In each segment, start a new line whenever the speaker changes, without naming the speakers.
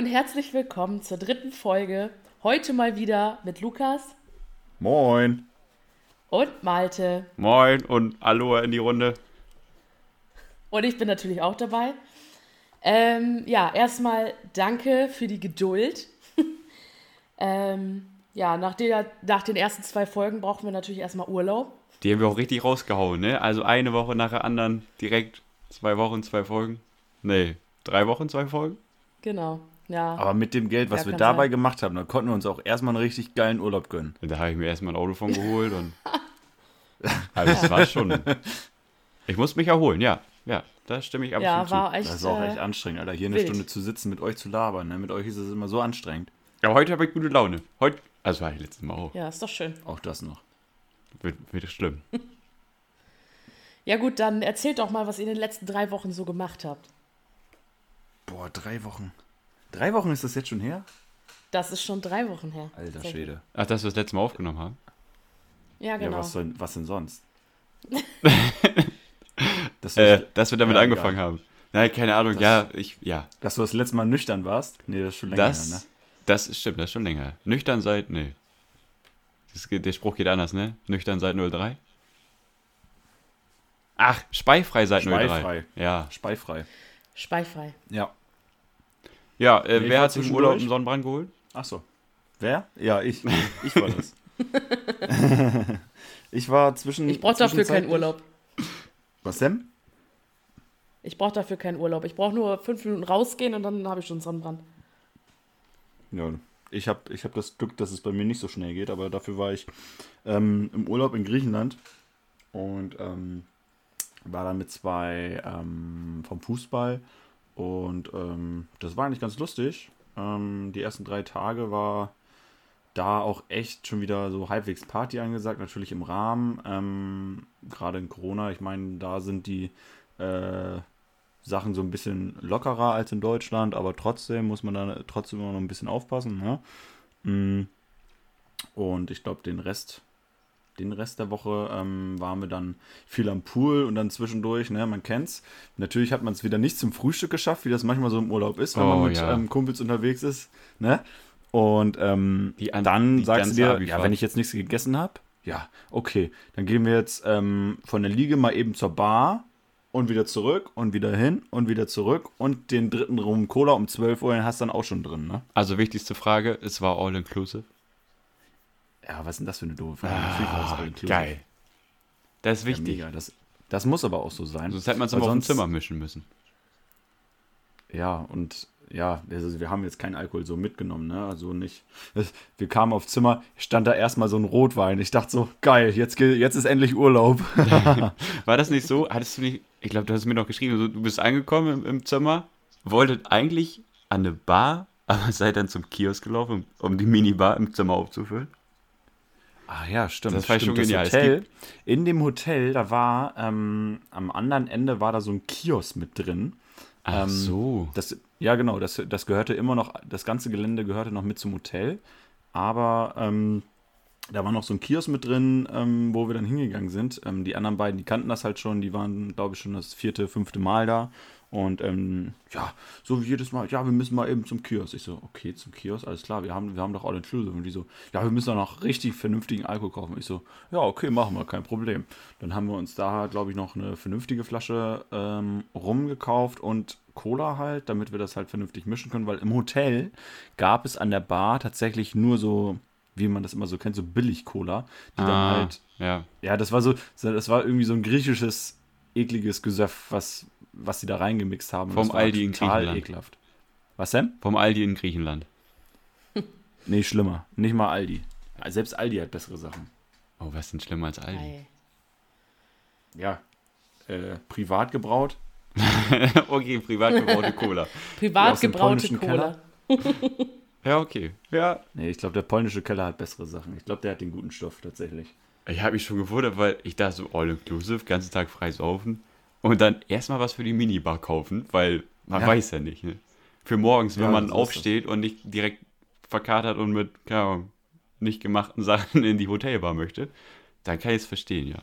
Und herzlich willkommen zur dritten Folge. Heute mal wieder mit Lukas
Moin.
und Malte.
Moin und Aloha in die Runde.
Und ich bin natürlich auch dabei. Ähm, ja, erstmal danke für die Geduld. ähm, ja, nach, der, nach den ersten zwei Folgen brauchen wir natürlich erstmal Urlaub.
Die haben wir auch richtig rausgehauen, ne? Also eine Woche nach der anderen, direkt zwei Wochen, zwei Folgen. Nee, drei Wochen, zwei Folgen.
Genau. Ja.
Aber mit dem Geld, was
Ja,
wir dabei
sein.
gemacht haben, da konnten wir uns auch erstmal einen richtig geilen Urlaub gönnen.
Da habe ich mir erstmal ein Auto von geholt und. Also das war schon. Ich muss mich erholen, ja. Ja, da stimme ich absolut
ja, war
zu.
echt.
Das ist auch
äh,
echt anstrengend, Alter. Hier eine
wild.
Stunde zu sitzen, mit euch zu labern. Ne? Mit euch ist es immer so anstrengend.
Aber heute habe ich gute Laune. Heute, also war ich letztes Mal auch.
Ja, ist doch schön.
Auch das noch.
Wird, wird schlimm.
Ja, gut, dann erzählt doch mal, was ihr in den letzten drei Wochen so gemacht habt.
Boah, drei Wochen. Drei Wochen ist das jetzt schon her?
Das ist schon drei Wochen her.
Alter. Schwede.
Ach, dass wir das letzte Mal aufgenommen haben?
Ja, genau.
Ja, was denn, was denn sonst? dass,
Äh, dass wir damit
Ja,
angefangen
egal.
haben. Nein, keine Ahnung,
Das-
ja, ich, ja.
dass du das letzte Mal nüchtern warst? Nee, das ist schon länger
Das,
her, ne?
das ist- stimmt, das ist schon länger. Nüchtern seit, nee. Das geht, der Spruch geht anders, ne? Nüchtern seit 03? Ach, speifrei seit 03.
Speifrei.
Ja.
Speifrei.
Speifrei.
Ja.
Ja, äh, wer hat sich im Urlaub einen Sonnenbrand geholt?
Ach so. Wer? Ja, ich. Ich war das. ich war zwischen.
Ich brauche dafür keinen Urlaub.
Was denn?
Ich brauche dafür keinen Urlaub. Ich brauche nur fünf Minuten rausgehen und dann habe ich schon Sonnenbrand.
Ja, ich habe ich hab das Glück, dass es bei mir nicht so schnell geht, aber dafür war ich ähm, im Urlaub in Griechenland und ähm, war dann mit zwei ähm, vom Fußball und ähm, das war eigentlich ganz lustig. Ähm, die ersten drei Tage war da auch echt schon wieder so halbwegs Party angesagt, natürlich im Rahmen. Ähm, Gerade in Corona, ich meine, da sind die äh, Sachen so ein bisschen lockerer als in Deutschland, aber trotzdem muss man da trotzdem immer noch ein bisschen aufpassen. Ne? Mm. Und ich glaube, den Rest, den Rest der Woche ähm, waren wir dann viel am Pool und dann zwischendurch, ne, man kennt's. Natürlich hat man es wieder nicht zum Frühstück geschafft, wie das manchmal so im Urlaub ist, wenn
Oh,
man mit
ja.
ähm, Kumpels unterwegs ist. Ne? Und ähm, dann sagst du dir,
Abifahrt.
ja, wenn ich jetzt nichts gegessen habe, ja, okay, dann gehen wir jetzt ähm, von der Liege mal eben zur Bar und wieder zurück und wieder hin und wieder zurück und den dritten Rum Cola um 12 Uhr den hast du dann auch schon drin, ne?
Also wichtigste Frage, es war all inclusive.
Ja, was ist denn das für eine doofe Frage?
Ah, Geil. Das ist
Ja,
wichtig.
mega. Das, das muss aber auch so sein.
Sonst hätte man es immer auf dem Zimmer mischen müssen.
Ja, und ja, also wir haben jetzt keinen Alkohol so mitgenommen, ne? Also nicht. Wir kamen aufs Zimmer, stand da erstmal so ein Rotwein. Ich dachte so, geil, jetzt, jetzt ist endlich Urlaub.
War das nicht so? Hattest du nicht, ich glaube, du hast mir noch geschrieben, du bist angekommen im, im Zimmer, wolltet eigentlich an eine Bar, aber seid dann zum Kiosk gelaufen, um die Minibar im Zimmer aufzufüllen.
Ah ja, stimmt.
Das war
stimmt.
schon genial.
Hotel, in dem Hotel, da war ähm, am anderen Ende war da so ein Kiosk mit drin.
Ach
Ähm,
so.
Das, ja, genau, das, das gehörte immer noch, das ganze Gelände gehörte noch mit zum Hotel. Aber ähm, da war noch so ein Kiosk mit drin, ähm, wo wir dann hingegangen sind. Ähm, die anderen beiden, die kannten das halt schon, die waren, glaube ich, schon das vierte, fünfte Mal da. Und ähm, ja, so wie jedes Mal, ja, wir müssen mal eben zum Kiosk. Ich so, okay, zum Kiosk, alles klar, wir haben, wir haben doch all inclusive. Und die so, ja, wir müssen doch noch richtig vernünftigen Alkohol kaufen. Ich so, ja, okay, machen wir, kein Problem. Dann haben wir uns da, glaube ich, noch eine vernünftige Flasche ähm, rumgekauft und Cola halt, damit wir das halt vernünftig mischen können, weil im Hotel gab es an der Bar tatsächlich nur so, wie man das immer so kennt, so Billig-Cola, die dann
Ah,
halt
ja.
ja, das war so, das war irgendwie so ein griechisches, ekliges Gesöff, was, was sie da reingemixt haben.
Vom Aldi in Griechenland.
ekelhaft. Was denn?
Vom Aldi in Griechenland.
Nee, schlimmer. Nicht mal Aldi. Selbst Aldi hat bessere Sachen.
Oh, was ist denn schlimmer als Aldi?
Ei.
Ja. Äh, privat gebraut.
okay, privat gebaute Cola.
Privat
dem
gebraute Cola.
Ja, okay. Ja.
Nee, ich glaube, der polnische Keller hat bessere Sachen. Ich glaube, der hat den guten Stoff tatsächlich.
Ich habe mich schon gewundert, weil ich dachte so all inclusive, ganzen Tag frei saufen und dann erstmal was für die Minibar kaufen, weil man
Ja.
weiß ja nicht. Ne? Für morgens, wenn
Ja,
man aufsteht und nicht direkt verkatert und mit keine Ahnung, nicht gemachten Sachen in die Hotelbar möchte, dann kann ich es verstehen, ja.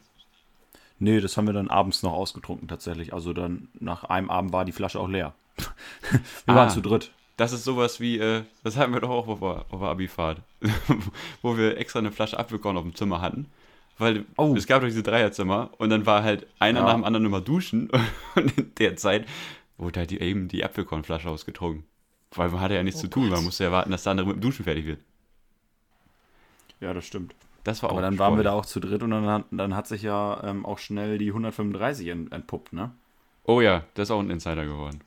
Nee, das haben wir dann abends noch ausgetrunken tatsächlich. Also dann nach einem Abend war die Flasche auch leer. wir
Ah.
waren zu dritt.
Das ist sowas wie, äh, das hatten wir doch auch auf der, auf der Abifahrt, wo wir extra eine Flasche Apfelkorn auf dem Zimmer hatten. Weil
Oh.
es gab doch diese Dreierzimmer und dann war halt einer
Ja.
nach dem anderen immer duschen und in der Zeit wurde halt die, eben die Apfelkornflasche ausgetrunken. Weil man hatte ja nichts
Oh
zu tun, man musste ja warten, dass der andere mit dem Duschen fertig wird.
Ja, das stimmt.
Das war
Aber
auch
dann waren wir da auch zu dritt und dann hat, dann hat sich ja ähm, auch schnell die 135 ent, entpuppt, ne?
Oh ja, das ist auch ein Insider geworden.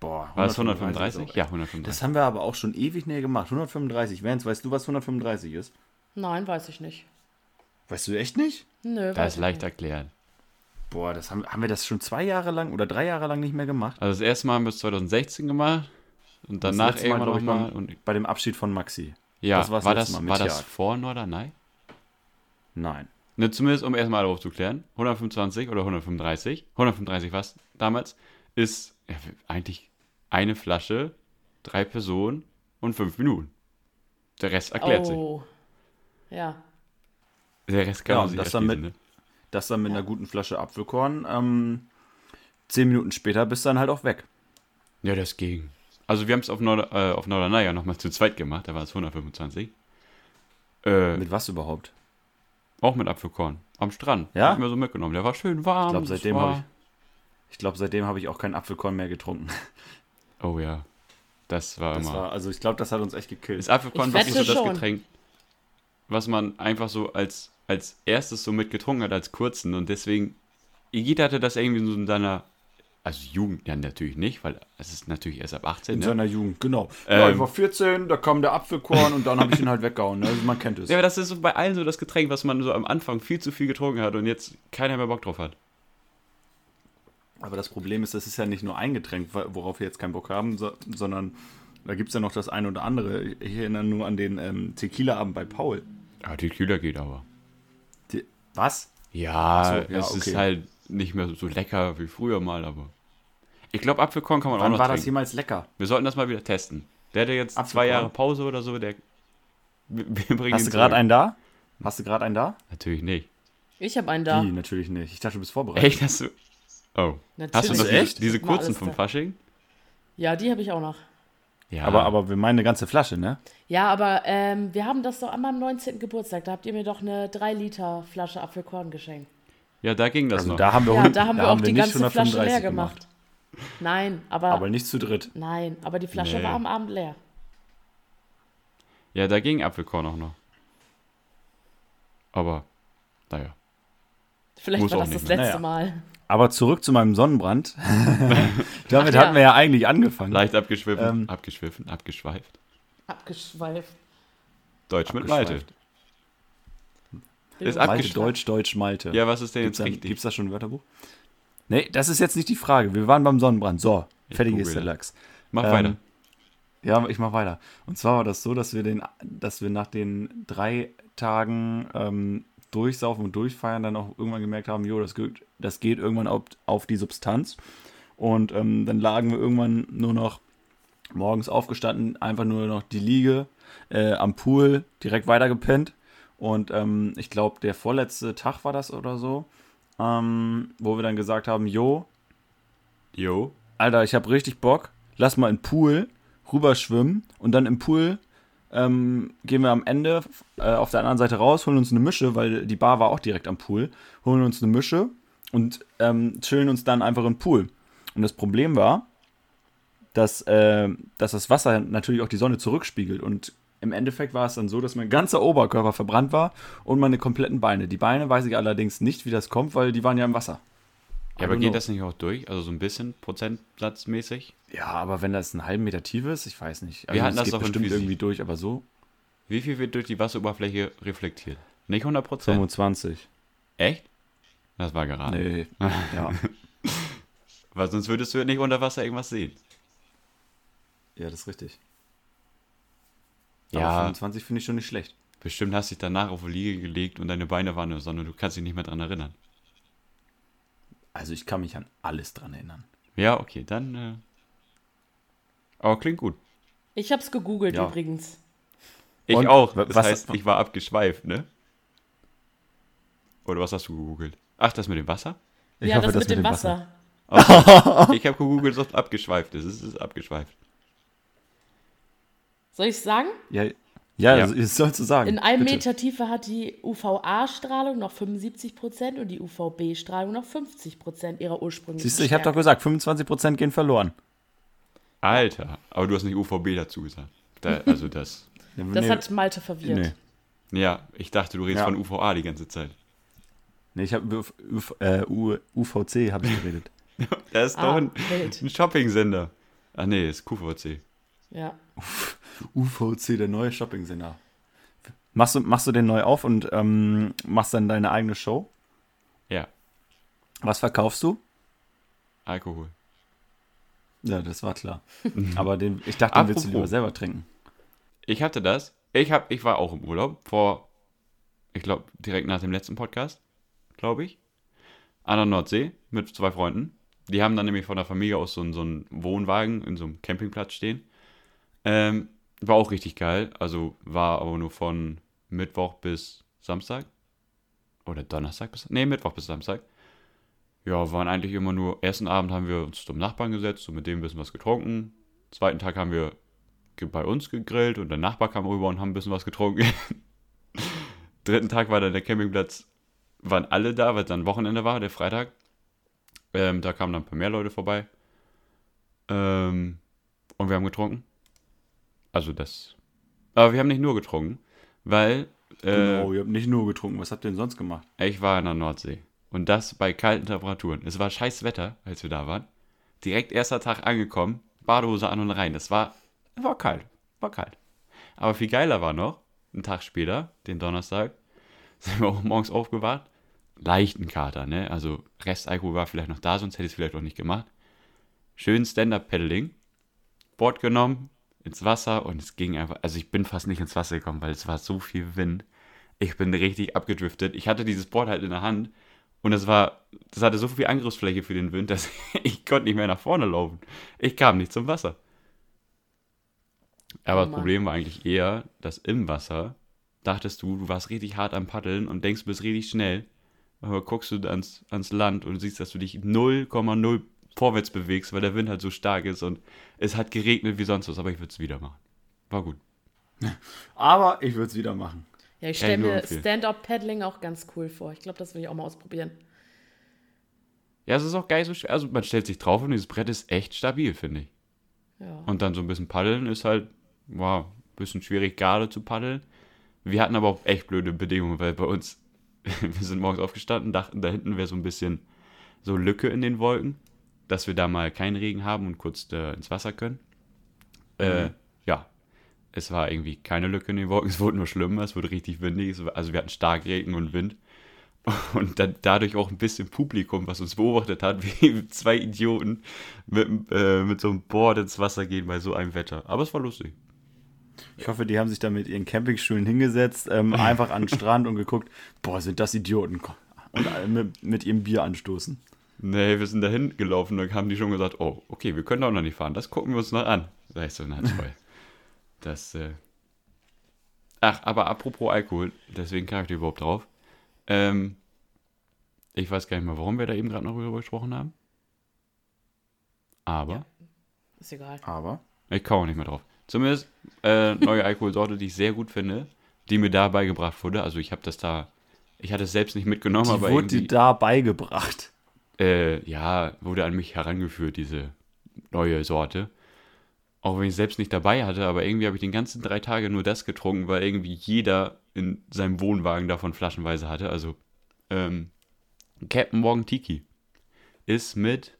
Boah,
War das
135
135?
ist auch-
Ja, 135.
Das haben wir aber auch schon ewig näher gemacht. 135. Vance, weißt du, was 135 ist?
Nein, weiß ich nicht.
Weißt du echt nicht?
Nö,
Das ist
ich
leicht
nicht.
erklärt.
Boah, das haben, haben wir das schon zwei Jahre lang oder drei Jahre lang nicht mehr gemacht?
Also das erste Mal haben wir es 2016 gemacht und
Das
danach
Mal,
irgendwann nochmal. Und
Bei dem Abschied von Maxi.
ja,
das
war, das,
Mal mit
war das vor Norderney?
Nein.
Ne, zumindest um erstmal alle aufzuklären. 125 oder 135, 135 was damals, ist ja, eigentlich eine Flasche, drei Personen und fünf Minuten. Der Rest erklärt sich.
Oh. Ja.
Der Rest kann
Ja,
man sich
das
erschließen,
damit-
ne?
Das dann mit
Ja.
einer guten Flasche Apfelkorn. Ähm, zehn Minuten später bist du dann halt auch weg.
Ja, das ging. Also wir haben es auf, Nord äh, auf Norderney ja nochmal zu zweit gemacht, da war es 125. Äh,
Mit was überhaupt?
auch mit Apfelkorn. Am Strand.
Ja?
Hat mir so mitgenommen. Der war schön warm.
Ich glaube, seitdem
war-
habe ich, ich, glaub, seitdem habe ich auch keinen Apfelkorn mehr getrunken.
Oh ja. Das war
Das
immer.
war, also ich glaube, das hat uns echt
Das
gekillt.
Apfelkorn
Ich
war so das. Getränk, was man einfach so als, als erstes so mitgetrunken hat, als kurzen. Und deswegen, Igita hatte das irgendwie so in seiner, also Jugend, ja natürlich nicht, weil es ist natürlich erst ab 18,
In
ne?
seiner Jugend, genau. ja,
Ähm.
ich war 14, da kam der Apfelkorn und dann habe ich ihn halt weggehauen. Ne? Also man kennt es.
Ja, aber das ist so bei allen so das Getränk, was man so am Anfang viel zu viel getrunken hat und jetzt keiner mehr Bock drauf hat.
Aber das Problem ist, das ist ja nicht nur ein Getränk, worauf wir jetzt keinen Bock haben, so, sondern da gibt es ja noch das eine oder andere. Ich erinnere nur an den ähm, Tequila-Abend bei Paul.
Ja, die Kühler geht aber.
Was?
Ja,
so, ja,
es
okay.
ist halt nicht mehr so lecker wie früher mal, aber. Ich glaube, Apfelkorn kann man auch
Wann
noch
war
trinken.
das jemals lecker?
Wir sollten das mal wieder testen. Der hatte jetzt zwei
Apfelkorn?
Jahre Pause oder so, der. Wir bringen
Hast du gerade einen da? Hast du gerade einen da?
Natürlich nicht.
Ich habe einen da.
Wie? Natürlich nicht. Ich dachte, du bist vorbereitet.
Echt? Hast du. Oh.
Natürlich.
Hast du noch
echt?
diese kurzen vom
da.
Fasching?
Ja, die habe ich auch noch.
Ja.
Aber, aber wir meinen eine ganze Flasche, ne?
Ja, aber ähm, wir haben das doch an meinem 19. Geburtstag. Da habt ihr mir doch eine 3 Liter Flasche Apfelkorn geschenkt.
Ja, da ging das
Also
noch.
da haben wir,
Ja, da haben wir auch die
nicht
ganze Flasche
135
leer gemacht. Nein, aber,
Aber nicht zu dritt.
nein, aber die Flasche
Nee.
war am Abend leer.
Ja, da ging Apfelkorn auch noch. Aber, naja.
Vielleicht
Muss
war das das letzte
Naja.
Mal.
Aber zurück zu meinem Sonnenbrand. Damit
Ach ja.
hatten wir ja eigentlich angefangen.
Leicht abgeschwiffen,
Ähm.
abgeschwiffen, abgeschweift.
Abgeschweift.
Deutsch mit Malte.
Abgeschweift.
Ist
Malte,
abgeschweift.
Deutsch, Deutsch, Malte.
Ja, was ist denn
Gibt's
jetzt
da,
richtig?
gibt's da schon ein Wörterbuch? Nee, das ist jetzt nicht die Frage. Wir waren beim Sonnenbrand. So,
Ich
fertig ist der. Lachs.
Mach
Ähm,
weiter.
Ja, ich mach weiter. Und zwar war das so, dass wir den, dass wir nach den drei Tagen ähm, durchsaufen und durchfeiern dann auch irgendwann gemerkt haben, jo, das geht, das geht irgendwann auf, auf die Substanz. Und ähm, dann lagen wir irgendwann nur noch morgens aufgestanden, einfach nur noch die Liege äh, am Pool, direkt weitergepennt. Und ähm, ich glaube, der vorletzte Tag war das oder so, ähm, wo wir dann gesagt haben, jo,
Jo.
Alter, ich habe richtig Bock. Lass mal in den Pool rüberschwimmen und dann im Pool ähm, gehen wir am Ende äh, auf der anderen Seite raus, holen uns eine Mische, weil die Bar war auch direkt am Pool, holen uns eine Mische und ähm, chillen uns dann einfach im Pool. Und das Problem war, dass, äh, dass das Wasser natürlich auch die Sonne zurückspiegelt und im Endeffekt war es dann so, dass mein ganzer Oberkörper verbrannt war und meine kompletten Beine. Die Beine weiß ich allerdings nicht, wie das kommt, weil die waren ja im Wasser.
Ja, aber geht
know.
das nicht auch durch? Also so ein bisschen prozentsatzmäßig?
Ja, aber wenn das einen halben Meter tief ist, ich weiß nicht.
Wir hatten das
geht
doch
bestimmt irgendwie durch, aber so
Wie viel wird durch die Wasseroberfläche reflektiert? Nicht 100 Prozent.
25.
Echt? Das war gerade.
Nee, ja.
Weil sonst würdest du nicht unter Wasser irgendwas sehen.
ja, das ist richtig.
Ja.
Aber 25 finde ich schon nicht schlecht.
Bestimmt hast dich danach auf die Liege gelegt und deine Beine waren der Sonne. Du kannst dich nicht mehr dran erinnern.
Also ich kann mich an alles dran erinnern.
Ja, okay, dann. Äh... Aber klingt gut.
Ich hab's gegoogelt
Ja.
übrigens.
Ich
Und
auch. Das
was-
heißt, ich war abgeschweift, ne? Oder was hast du gegoogelt? Ach, das mit dem Wasser?
Ich
ja,
hoffe,
das mit dem Wasser.
Okay. ich habe gegoogelt, ob es abgeschweift ist. Es ist abgeschweift.
Soll ich sagen?
Ja, ja,
Ja.
das sollst du sagen.
In einem
bitte.
Meter Tiefe hat die UVA-Strahlung noch 75% und die UVB-Strahlung noch 50% ihrer ursprünglichen
Siehst du, ich habe doch gesagt, 25% gehen verloren.
Alter, aber du hast nicht UVB dazu gesagt. Da, also das.
Das
nee,
hat Malte verwirrt.
Nee.
Ja, ich dachte, du redest
Ja.
von UVA die ganze Zeit.
Nee, ich habe äh, UVC habe ich geredet.
Das ist
Ah,
doch ein, ein Shopping-Sender. Ah nee, ist QVC.
Ja.
UVC, der neue Shopping-Sender. Machst du, machst du den neu auf und ähm, machst dann deine eigene Show?
Ja,
Was verkaufst du?
Alkohol.
Ja, das war klar. Aber den, ich dachte, den willst du lieber selber trinken.
Ich hatte das. Ich, hab, ich war auch im Urlaub vor, ich glaube, direkt nach dem letzten Podcast, glaube ich. An der Nordsee mit zwei Freunden. Die haben dann nämlich von der Familie aus so, so einen Wohnwagen in so einem Campingplatz stehen. Ähm, war auch richtig geil. Also war aber nur von Mittwoch bis Samstag. Oder Donnerstag bis. Nee, Mittwoch bis Samstag. Ja, waren eigentlich immer nur. Ersten Abend haben wir uns zum Nachbarn gesetzt und mit dem ein bisschen was getrunken. Zweiten Tag haben wir bei uns gegrillt und der Nachbar kam rüber und haben ein bisschen was getrunken. Dritten Tag war dann der Campingplatz, waren alle da, weil es dann Wochenende war, der Freitag. Ähm, da kamen dann ein paar mehr Leute vorbei. Ähm, und wir haben getrunken. Also das. Aber wir haben nicht nur getrunken, weil äh,
Genau, ihr habt nicht nur getrunken. Was habt ihr denn sonst gemacht?
ich war in der Nordsee. Und das bei kalten Temperaturen. Es war scheiß Wetter, als wir da waren. Direkt erster Tag angekommen, Badehose an und rein. Es war, war kalt. War kalt. Aber viel geiler war noch, einen Tag später, den Donnerstag, sind wir auch morgens aufgewacht. Leichten Kater, ne? Also Restalkohol war vielleicht noch da, sonst hätte ich es vielleicht auch nicht gemacht. Schön Stand-Up-Paddling. Board genommen, ins Wasser und es ging einfach. Also ich bin fast nicht ins Wasser gekommen, weil es war so viel Wind. Ich bin richtig abgedriftet. Ich hatte dieses Board halt in der Hand und es war, das hatte so viel Angriffsfläche für den Wind, dass ich konnte nicht mehr nach vorne laufen. Ich kam nicht zum Wasser. Aber
Oh
das. Problem war eigentlich eher, dass im Wasser dachtest du, du warst richtig hart am Paddeln und denkst, du bist richtig schnell. Aber guckst du ans, ans Land und siehst, dass du dich 0,0 vorwärts bewegst, weil der Wind halt so stark ist und es hat geregnet wie sonst was, aber ich würde es wieder machen. War gut.
Aber ich würde es wieder machen.
Ja, ich stelle mir. Stand-Up-Paddling auch ganz cool vor. Ich glaube, das will ich auch mal ausprobieren.
Ja, es ist auch geil so schwer. Also man stellt sich drauf und dieses Brett ist echt stabil, finde ich.
Ja.
Und dann so ein bisschen paddeln ist halt, wow, ein bisschen schwierig gerade zu paddeln. Wir hatten aber auch echt blöde Bedingungen, weil bei uns, wir sind morgens aufgestanden, dachten, da hinten wäre so ein bisschen so Lücke in den Wolken, dass wir da mal keinen Regen haben und kurz äh, ins Wasser können. Äh, ja, es war irgendwie keine Lücke in den Wolken, es wurde nur schlimmer, es wurde richtig windig, war, also wir hatten stark Regen und Wind. Und dann dadurch auch ein bisschen Publikum, was uns beobachtet hat, wie zwei Idioten mit, äh, mit so einem Board ins Wasser gehen bei so einem Wetter. Aber es war lustig.
Ich hoffe, die haben sich da mit ihren Campingstühlen hingesetzt, ähm, einfach an den Strand und geguckt, boah, sind das Idioten. Und alle mit, mit ihrem Bier anstoßen.
Nee, wir sind dahin gelaufen und dann haben die schon gesagt, oh, okay, wir können auch noch nicht fahren, das gucken wir uns noch an. Da ich so, na toll. Das, äh... Ach, aber apropos Alkohol, deswegen kam ich da überhaupt drauf. Ähm, ich weiß gar nicht mehr, warum wir da eben gerade noch drüber gesprochen haben. Aber...
Ja. Ist egal.
Aber
Ich komme auch nicht mehr drauf. Zumindest äh, neue Alkoholsorte, die ich sehr gut finde, die mir da beigebracht wurde. Also ich habe das da, ich hatte es selbst nicht mitgenommen,
die
aber
wurde dir
irgendwie,
da beigebracht.
Äh, ja, wurde an mich herangeführt, diese neue Sorte. Auch wenn ich selbst nicht dabei hatte, aber irgendwie habe ich den ganzen drei Tage nur das getrunken, weil irgendwie jeder in seinem Wohnwagen davon flaschenweise hatte. Also ähm, Captain Morgan Tiki ist mit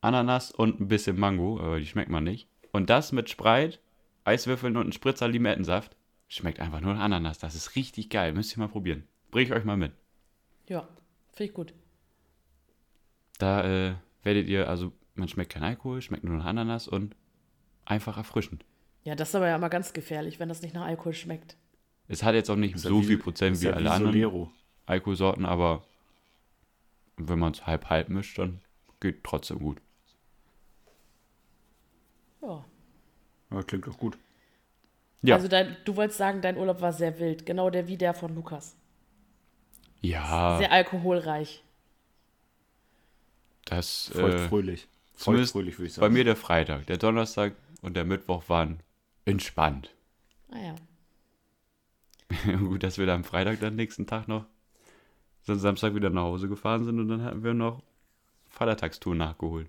Ananas und ein bisschen Mango, aber die schmeckt man nicht. Und das mit Sprite, Eiswürfeln und ein Spritzer Limettensaft. Schmeckt einfach nur nach Ananas. Das ist richtig geil. Müsst ihr mal probieren. Bring ich euch mal mit.
Ja, finde ich gut.
Da äh, werdet ihr, also man schmeckt kein Alkohol, schmeckt nur nach Ananas und einfach erfrischend.
Ja, das ist aber ja immer ganz gefährlich, wenn das nicht nach Alkohol schmeckt.
Es hat jetzt auch nicht
Ist ja
so
wie-
viel Prozent wie
ja
alle
wie
anderen
Solero.
Alkoholsorten, aber wenn man es halb-halb mischt, dann geht trotzdem gut.
Ja.
Ja, klingt doch gut.
Ja.
Also dein, du wolltest sagen, dein Urlaub war sehr wild. Genau der wie der von Lukas.
Ja,
Sehr alkoholreich.
Das
Voll
äh,
fröhlich. Voll
zumindest
fröhlich, würde ich
bei
sagen.
mir der Freitag. Der Donnerstag und der Mittwoch waren entspannt.
Naja.
Gut, dass wir da am Freitag dann nächsten Tag noch dann Samstag wieder nach Hause gefahren sind und dann hatten wir noch Vatertagstour nachgeholt.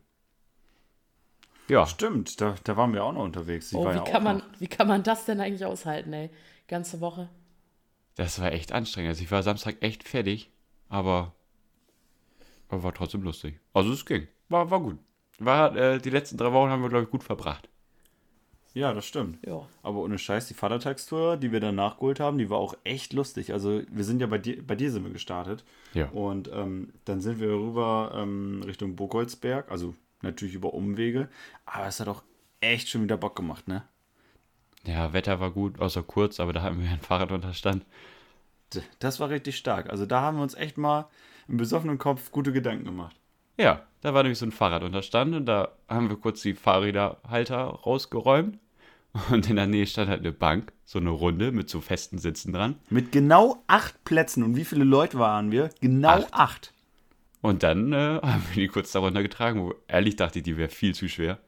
Ja,
Stimmt, da, da waren wir auch noch unterwegs.
Oh, wie,
ja
kann
auch
man,
noch.
wie kann man das denn eigentlich aushalten, ey? Ganze Woche.
das war echt anstrengend. Also ich war Samstag echt fertig, aber, aber war trotzdem lustig. Also es ging. War, war gut. War, äh, die letzten drei Wochen haben wir, glaube ich, gut verbracht.
Ja, das stimmt.
Ja.
Aber ohne Scheiß, die Vatertagstour, die wir dann nachgeholt haben, die war auch echt lustig. Also wir sind ja bei dir, bei dir sind wir gestartet.
Ja.
Und ähm, dann sind wir rüber ähm, Richtung Burgholzberg, also natürlich über Umwege. Aber es hat auch echt schon wieder Bock gemacht, ne?
Ja, Wetter war gut, außer kurz, aber da hatten wir ein Fahrradunterstand.
D- Das war richtig stark. Also da haben wir uns echt mal im besoffenen Kopf gute Gedanken gemacht.
Ja, da war nämlich so ein Fahrradunterstand und da haben wir kurz die Fahrräderhalter rausgeräumt. Und in der Nähe stand halt eine Bank, so eine Runde mit so festen Sitzen dran.
Mit genau acht Plätzen. Und wie viele Leute waren wir? Genau
Acht.
acht.
Und dann äh, haben wir die kurz darunter getragen, wo ehrlich dachte ich, die wäre viel zu schwer.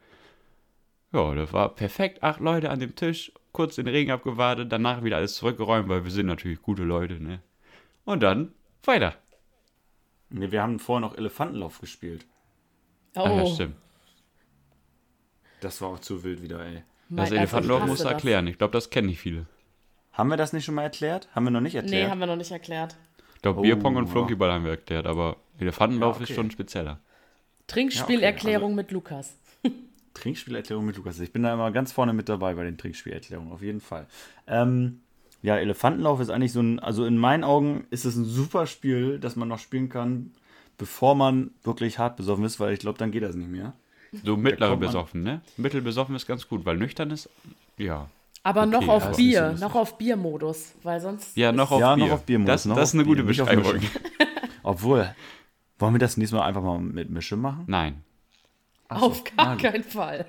Ja, das war perfekt. Acht Leute an dem Tisch, kurz den Regen abgewartet, danach wieder alles zurückgeräumt, weil wir sind natürlich gute Leute, ne? Und dann weiter.
Ne, wir haben vorher noch Elefantenlauf gespielt.
Oh,
Ah, ja, stimmt.
Das war auch zu wild wieder, ey.
Das
mein-
Elefantenlauf
also ich
musst du erklären. Ich glaube, das kennen nicht viele.
Haben wir das nicht schon mal erklärt? Haben wir noch nicht
Das.
erklärt?
Nee, haben wir noch nicht erklärt.
Ich glaube,
Oh,
Bierpong und
ja.
Flunkyball haben wir erklärt, aber Elefantenlauf
Ja, okay.
ist schon spezieller.
Trinkspielerklärung mit Lukas.
Trinkspielerklärung mit Lukas. Ich bin da immer ganz vorne mit dabei bei den Trinkspielerklärungen, auf jeden Fall. Ähm, ja, Elefantenlauf ist eigentlich so ein, also in meinen Augen ist es ein super Spiel, das man noch spielen kann, bevor man wirklich hart besoffen ist, weil ich glaube, dann geht das nicht mehr.
So mittlere besoffen, ne? Mittelbesoffen ist ganz gut, weil nüchtern ist, ja.
Aber
Okay,
noch auf Bier,
so
noch auf Biermodus, weil sonst.
Ja, noch auf
Ja, noch
Bier.
auf Biermodus,
Das,
noch
das ist eine gute
Bier, auf
Beschreibung.
Obwohl, wollen wir das nächstes Mal einfach mal mit Mische machen?
Nein.
Ach so,
Auf gar
na gut.
keinen Fall.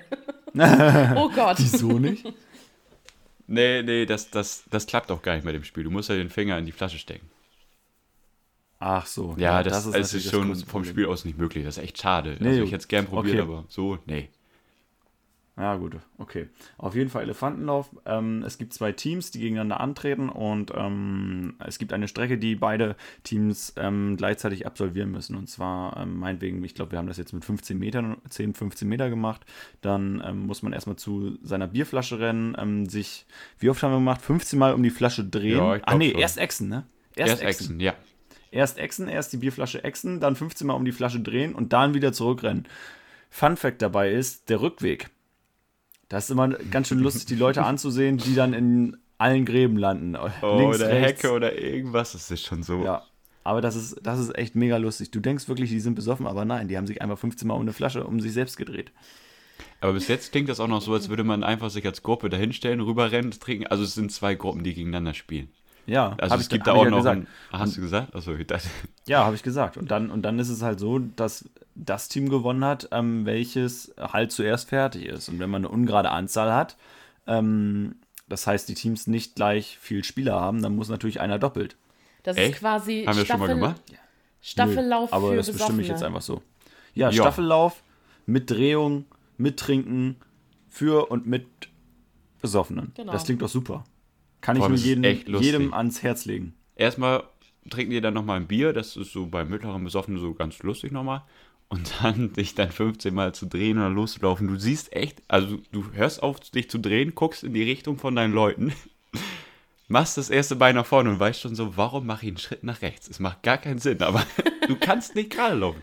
oh Gott.
Wieso nicht?
Nee, nee, das, das, das klappt auch gar nicht mit dem Spiel. Du musst ja den Finger in die Flasche stecken.
Ach so.
Ja, das, das ist,
natürlich das
schon
große
vom. Spiel aus nicht möglich. Das ist echt schade.
Nee,
also ich hätte es gern probiert,
okay.
aber so, nee.
Ja, gut, okay. Auf jeden Fall Elefantenlauf. Ähm, es gibt zwei Teams, die gegeneinander antreten und ähm, es gibt eine Strecke, die beide Teams ähm, gleichzeitig absolvieren müssen. Und zwar, ähm, meinetwegen, ich glaube, wir haben das jetzt mit 15 Metern, 10, 15 Meter gemacht. Dann ähm, muss man erstmal zu seiner Bierflasche rennen, ähm, sich, wie oft haben wir gemacht? 15 Mal um die Flasche drehen.
Ja, ich
ah, nee,
schon.
erst Echsen, ne?
Erst Echsen, ja.
Erst Echsen, erst die Bierflasche Echsen, dann 15 Mal um die Flasche drehen und dann wieder zurückrennen. Fun Fact dabei ist der Rückweg. Das ist immer ganz schön lustig, die Leute anzusehen, die dann in allen Gräben landen.
Oh,
Links,
oder
rechts.
Hecke oder irgendwas, das ist schon so.
Ja. Aber das ist, das ist echt mega lustig. Du denkst wirklich, die sind besoffen, aber nein, die haben sich einfach 15 Mal um eine Flasche um sich selbst gedreht.
Aber bis jetzt klingt das auch noch so, als würde man einfach sich als Gruppe dahinstellen, rüberrennen, trinken. Also es sind zwei Gruppen, die gegeneinander spielen.
Ja,
Also
hab
es
ich-
gibt da auch noch
gesagt.
ein, Ah, Hast du gesagt? Achso, ich dachte.
Ja, habe ich gesagt. Und dann, und dann ist es halt so, dass das Team gewonnen hat, ähm, welches halt zuerst fertig ist. Und wenn man eine ungerade Anzahl hat, ähm, das heißt, die Teams nicht gleich viel Spieler haben, dann muss natürlich einer doppelt.
Das
Echt?
ist quasi
Haben wir schon mal
Staffel-
gemacht?
Staffellauf
Nö, aber
für
das bestimme ich jetzt
Besoffene.
einfach so. Ja,
Ja.
Staffellauf mit Drehung, mit Trinken, für und mit Besoffenen.
Genau.
Das klingt doch super. Kann ich
Boah,
nur
das ist
jedem, jedem ans Herz legen.
Erstmal trinken die dann nochmal ein Bier, das ist so bei mittleren Besoffenen so ganz lustig nochmal. Und dann dich dann 15 Mal zu drehen oder loszulaufen. Du siehst echt, also du hörst auf, dich zu drehen, guckst in die Richtung von deinen Leuten, machst das erste Bein nach vorne und weißt schon so, warum mache ich einen Schritt nach rechts? Es macht gar keinen Sinn, aber du kannst nicht gerade laufen.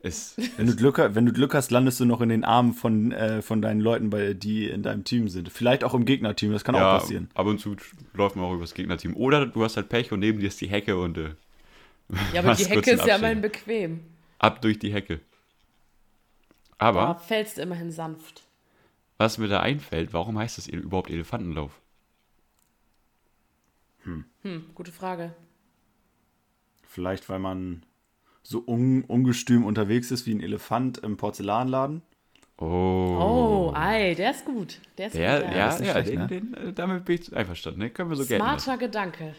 Es,
Wenn du, Glück, wenn du Glück hast, landest du noch in den Armen von, äh, von deinen Leuten, bei, die in deinem Team sind. Vielleicht auch im Gegnerteam, das kann
ja,
auch passieren.
ab und zu läuft man auch übers Gegnerteam. Oder du hast halt Pech und neben dir ist die Hecke und äh,
Ja, aber die Hecke ist ja immerhin bequem.
ab durch die Hecke.
Da
Aber
fällst du immerhin sanft.
was mir da einfällt, warum heißt das überhaupt Elefantenlauf?
Hm, gute Frage.
Vielleicht, weil man so un, ungestüm unterwegs ist wie ein Elefant im Porzellanladen.
Oh.
Oh, ei, der ist gut. Der ist
Ja,
gut,
ja,
ist nicht
ja,
schlecht,
den,
ne?
den, äh, damit bin ich einverstanden. Ne? Können wir so gelten lassen.
Smarter Gedanke.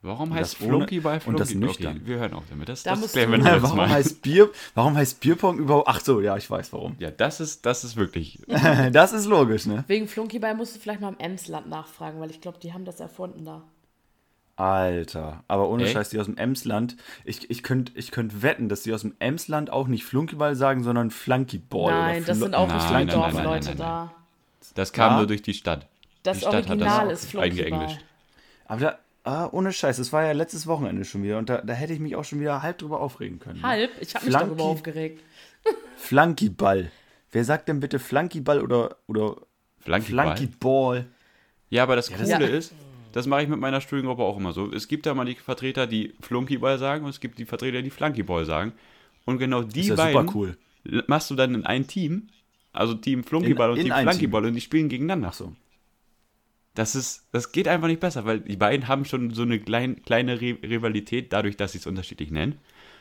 Warum
Und
heißt
das ohne-
Flunkyball
und das nüchtern.
Okay, wir hören auf damit. Das,
Da
das klären wir noch
warum,
mal.
heißt Bier, warum heißt Bierpong überhaupt? Ach so, ja, ich weiß warum.
Ja, das ist, das ist wirklich.
das ist logisch, ne?
Wegen Flunkyball musst du vielleicht mal im Emsland nachfragen, weil ich glaube, die haben das erfunden da.
Alter, aber ohne
Echt?
Scheiß, die aus dem Emsland, ich, ich könnte ich könnt wetten, dass die aus dem Emsland auch nicht Flunkyball sagen, sondern Flunkyball.
Nein,
oder
das sind auch richtige
nein, nein, nein,
Dorfleute da.
Das kam
Ja?
nur durch die Stadt.
Das
Die Stadt hat das
Original ist Flunkyball.
eingeenglischt.
Aber da, ah, ohne Scheiß, das war ja letztes Wochenende schon wieder und da, da hätte ich mich auch schon wieder halb drüber aufregen können. ne?
Halb? Ich habe mich darüber aufgeregt.
Flunkyball. Wer sagt denn bitte Flunkyball oder, oder
Flunkyball.
Flunkyball?
Ja, aber das
das-
Coole
Ja.
ist, das mache ich mit meiner Studiengruppe auch immer so. Es gibt da mal die Vertreter, die Flunkyball sagen und es gibt die Vertreter, die Flunkyball sagen. Und genau die
Ist ja
beiden
cool.
machst du dann in ein Team, also Team Flunkyball und
in
Team Flunkyball und die spielen gegeneinander.
Ach so.
Das ist, das geht einfach nicht besser, weil die beiden haben schon so eine klein, kleine Re Rivalität, dadurch, dass sie es unterschiedlich nennen.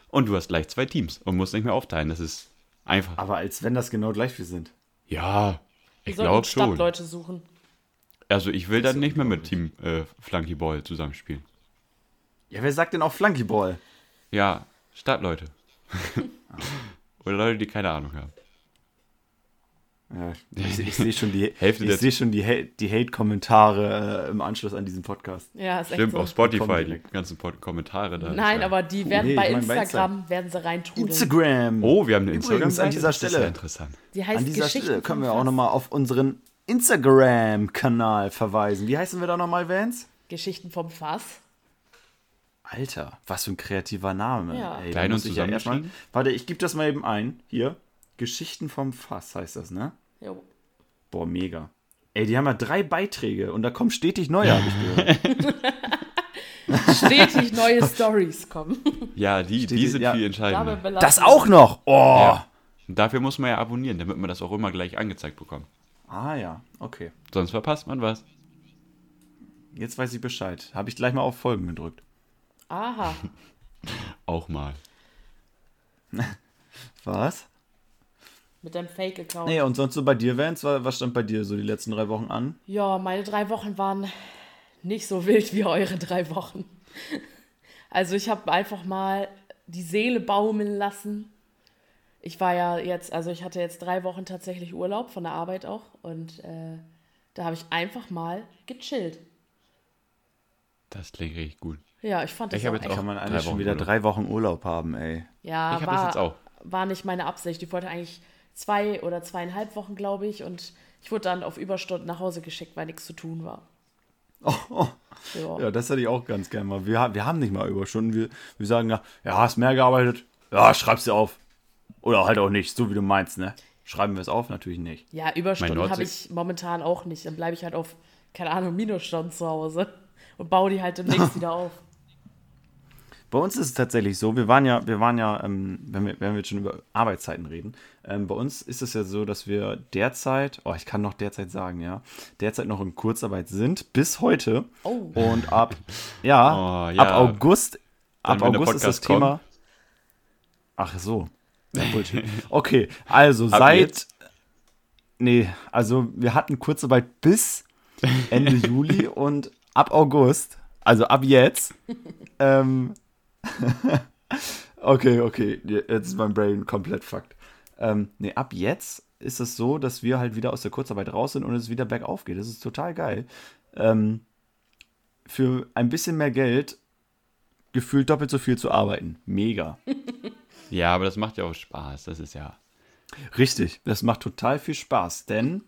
Und du hast gleich zwei Teams und musst nicht mehr aufteilen. Das ist einfach.
Aber als wenn das genau gleich wir sind.
Ja, ich glaube schon.
Stadtleute suchen.
Also ich will dann nicht mehr mit Team äh, Flunkyball zusammenspielen.
Ja, wer sagt denn auch Flunkyball?
Ja, Stadtleute. Oder Leute, die keine Ahnung haben.
Ja, ich, ich sehe schon die,
Hälfte
ich sehe schon die, Ha- die Hate-Kommentare äh, im Anschluss an diesen Podcast.
Ja, ist echt
Stimmt,
so.
auf Spotify, die ganzen Pod Kommentare da.
Nein,
Ja.
aber die werden
nee,
bei
mein bei
Instagram, werden sie reintrudeln.
Instagram.
Oh, wir haben eine
Übrigens,
Instagram-Seite.
an dieser
Das ist
Stelle.
ja interessant.
Die heißt
An dieser Stelle können wir auch nochmal auf unseren Instagram-Kanal verweisen. Wie heißen wir da nochmal, Vance?
Geschichten vom Fass.
Alter, was für ein kreativer Name.
Ja.
Ey,
Klein und
ich ja
zusammengeschrieben?
Warte, ich gebe das mal eben ein. Hier. Geschichten vom Fass heißt das, ne?
Jo.
Boah, mega. Ey, die haben ja drei Beiträge und da kommen stetig neue, habe ich gehört.
Stetig neue Stories kommen.
Ja, die, die
Steht-
sind
ja.
viel entscheidender.
Das auch noch! Oh!
Ja. Dafür muss man ja abonnieren, damit man das auch immer gleich angezeigt bekommt.
Ah ja, okay.
Sonst verpasst man was.
Jetzt weiß ich Bescheid. Habe ich gleich mal auf Folgen gedrückt.
Aha.
Auch mal.
Was?
Mit deinem Fake-Account.
Nee, und sonst so bei dir, Vance? wa- Was stand bei dir so die letzten drei Wochen an?
Ja, meine drei Wochen waren nicht so wild wie eure drei Wochen. Also ich habe einfach mal die Seele baumeln lassen. Ich war ja jetzt, also ich hatte jetzt drei Wochen tatsächlich Urlaub von der Arbeit auch und äh, da habe ich einfach mal gechillt.
Das klingt richtig gut.
Ja, ich fand das
Ich
auch
jetzt
echt.
auch-
Kann man eigentlich schon
Wochen
wieder
Urlaub.
drei Wochen Urlaub haben, ey.
Ja,
Ich hab
war,
das jetzt auch.
war nicht meine Absicht. Ich wollte eigentlich zwei oder zweieinhalb Wochen, glaube ich, und ich wurde dann auf Überstunden nach Hause geschickt, weil nichts zu tun war.
Oh, oh.
Ja.
Ja, das hätte ich auch ganz gern mal. Wir, wir haben nicht mal Überstunden. Wir, wir sagen ja, ja, hast mehr gearbeitet? Ja, schreib's dir auf. Oder halt auch nicht, so wie du meinst, ne? Schreiben wir es auf? Natürlich nicht.
Ja, Überstunden habe ich momentan auch nicht. Dann bleibe ich halt auf, keine Ahnung, Minusstunden zu Hause und baue die halt demnächst wieder auf.
Bei uns ist es tatsächlich so, wir waren ja, wir waren ja, ähm, wenn, wir, wenn wir jetzt schon über Arbeitszeiten reden, ähm, bei uns ist es ja so, dass wir derzeit, oh, ich kann noch derzeit sagen, ja, derzeit noch in Kurzarbeit sind, bis heute.
Oh.
Und ab, ja,
Oh, ja.
ab August,
Dann,
ab August ist das
kommt.
Thema. Ach so. Ja, Bullshit. Okay, also
Ab
seit,
jetzt?
nee, also wir hatten Kurzarbeit bis Ende Juli und ab August, also ab jetzt, ähm, okay, okay, jetzt ist mein Brain komplett fucked. Ähm, nee, ab jetzt ist es so, dass wir halt wieder aus der Kurzarbeit raus sind und es wieder bergauf geht. Das ist total geil. Ähm, für ein bisschen mehr Geld gefühlt doppelt so viel zu arbeiten. Mega.
Ja, aber das macht ja auch Spaß. Das ist ja.
Richtig, das macht total viel Spaß, denn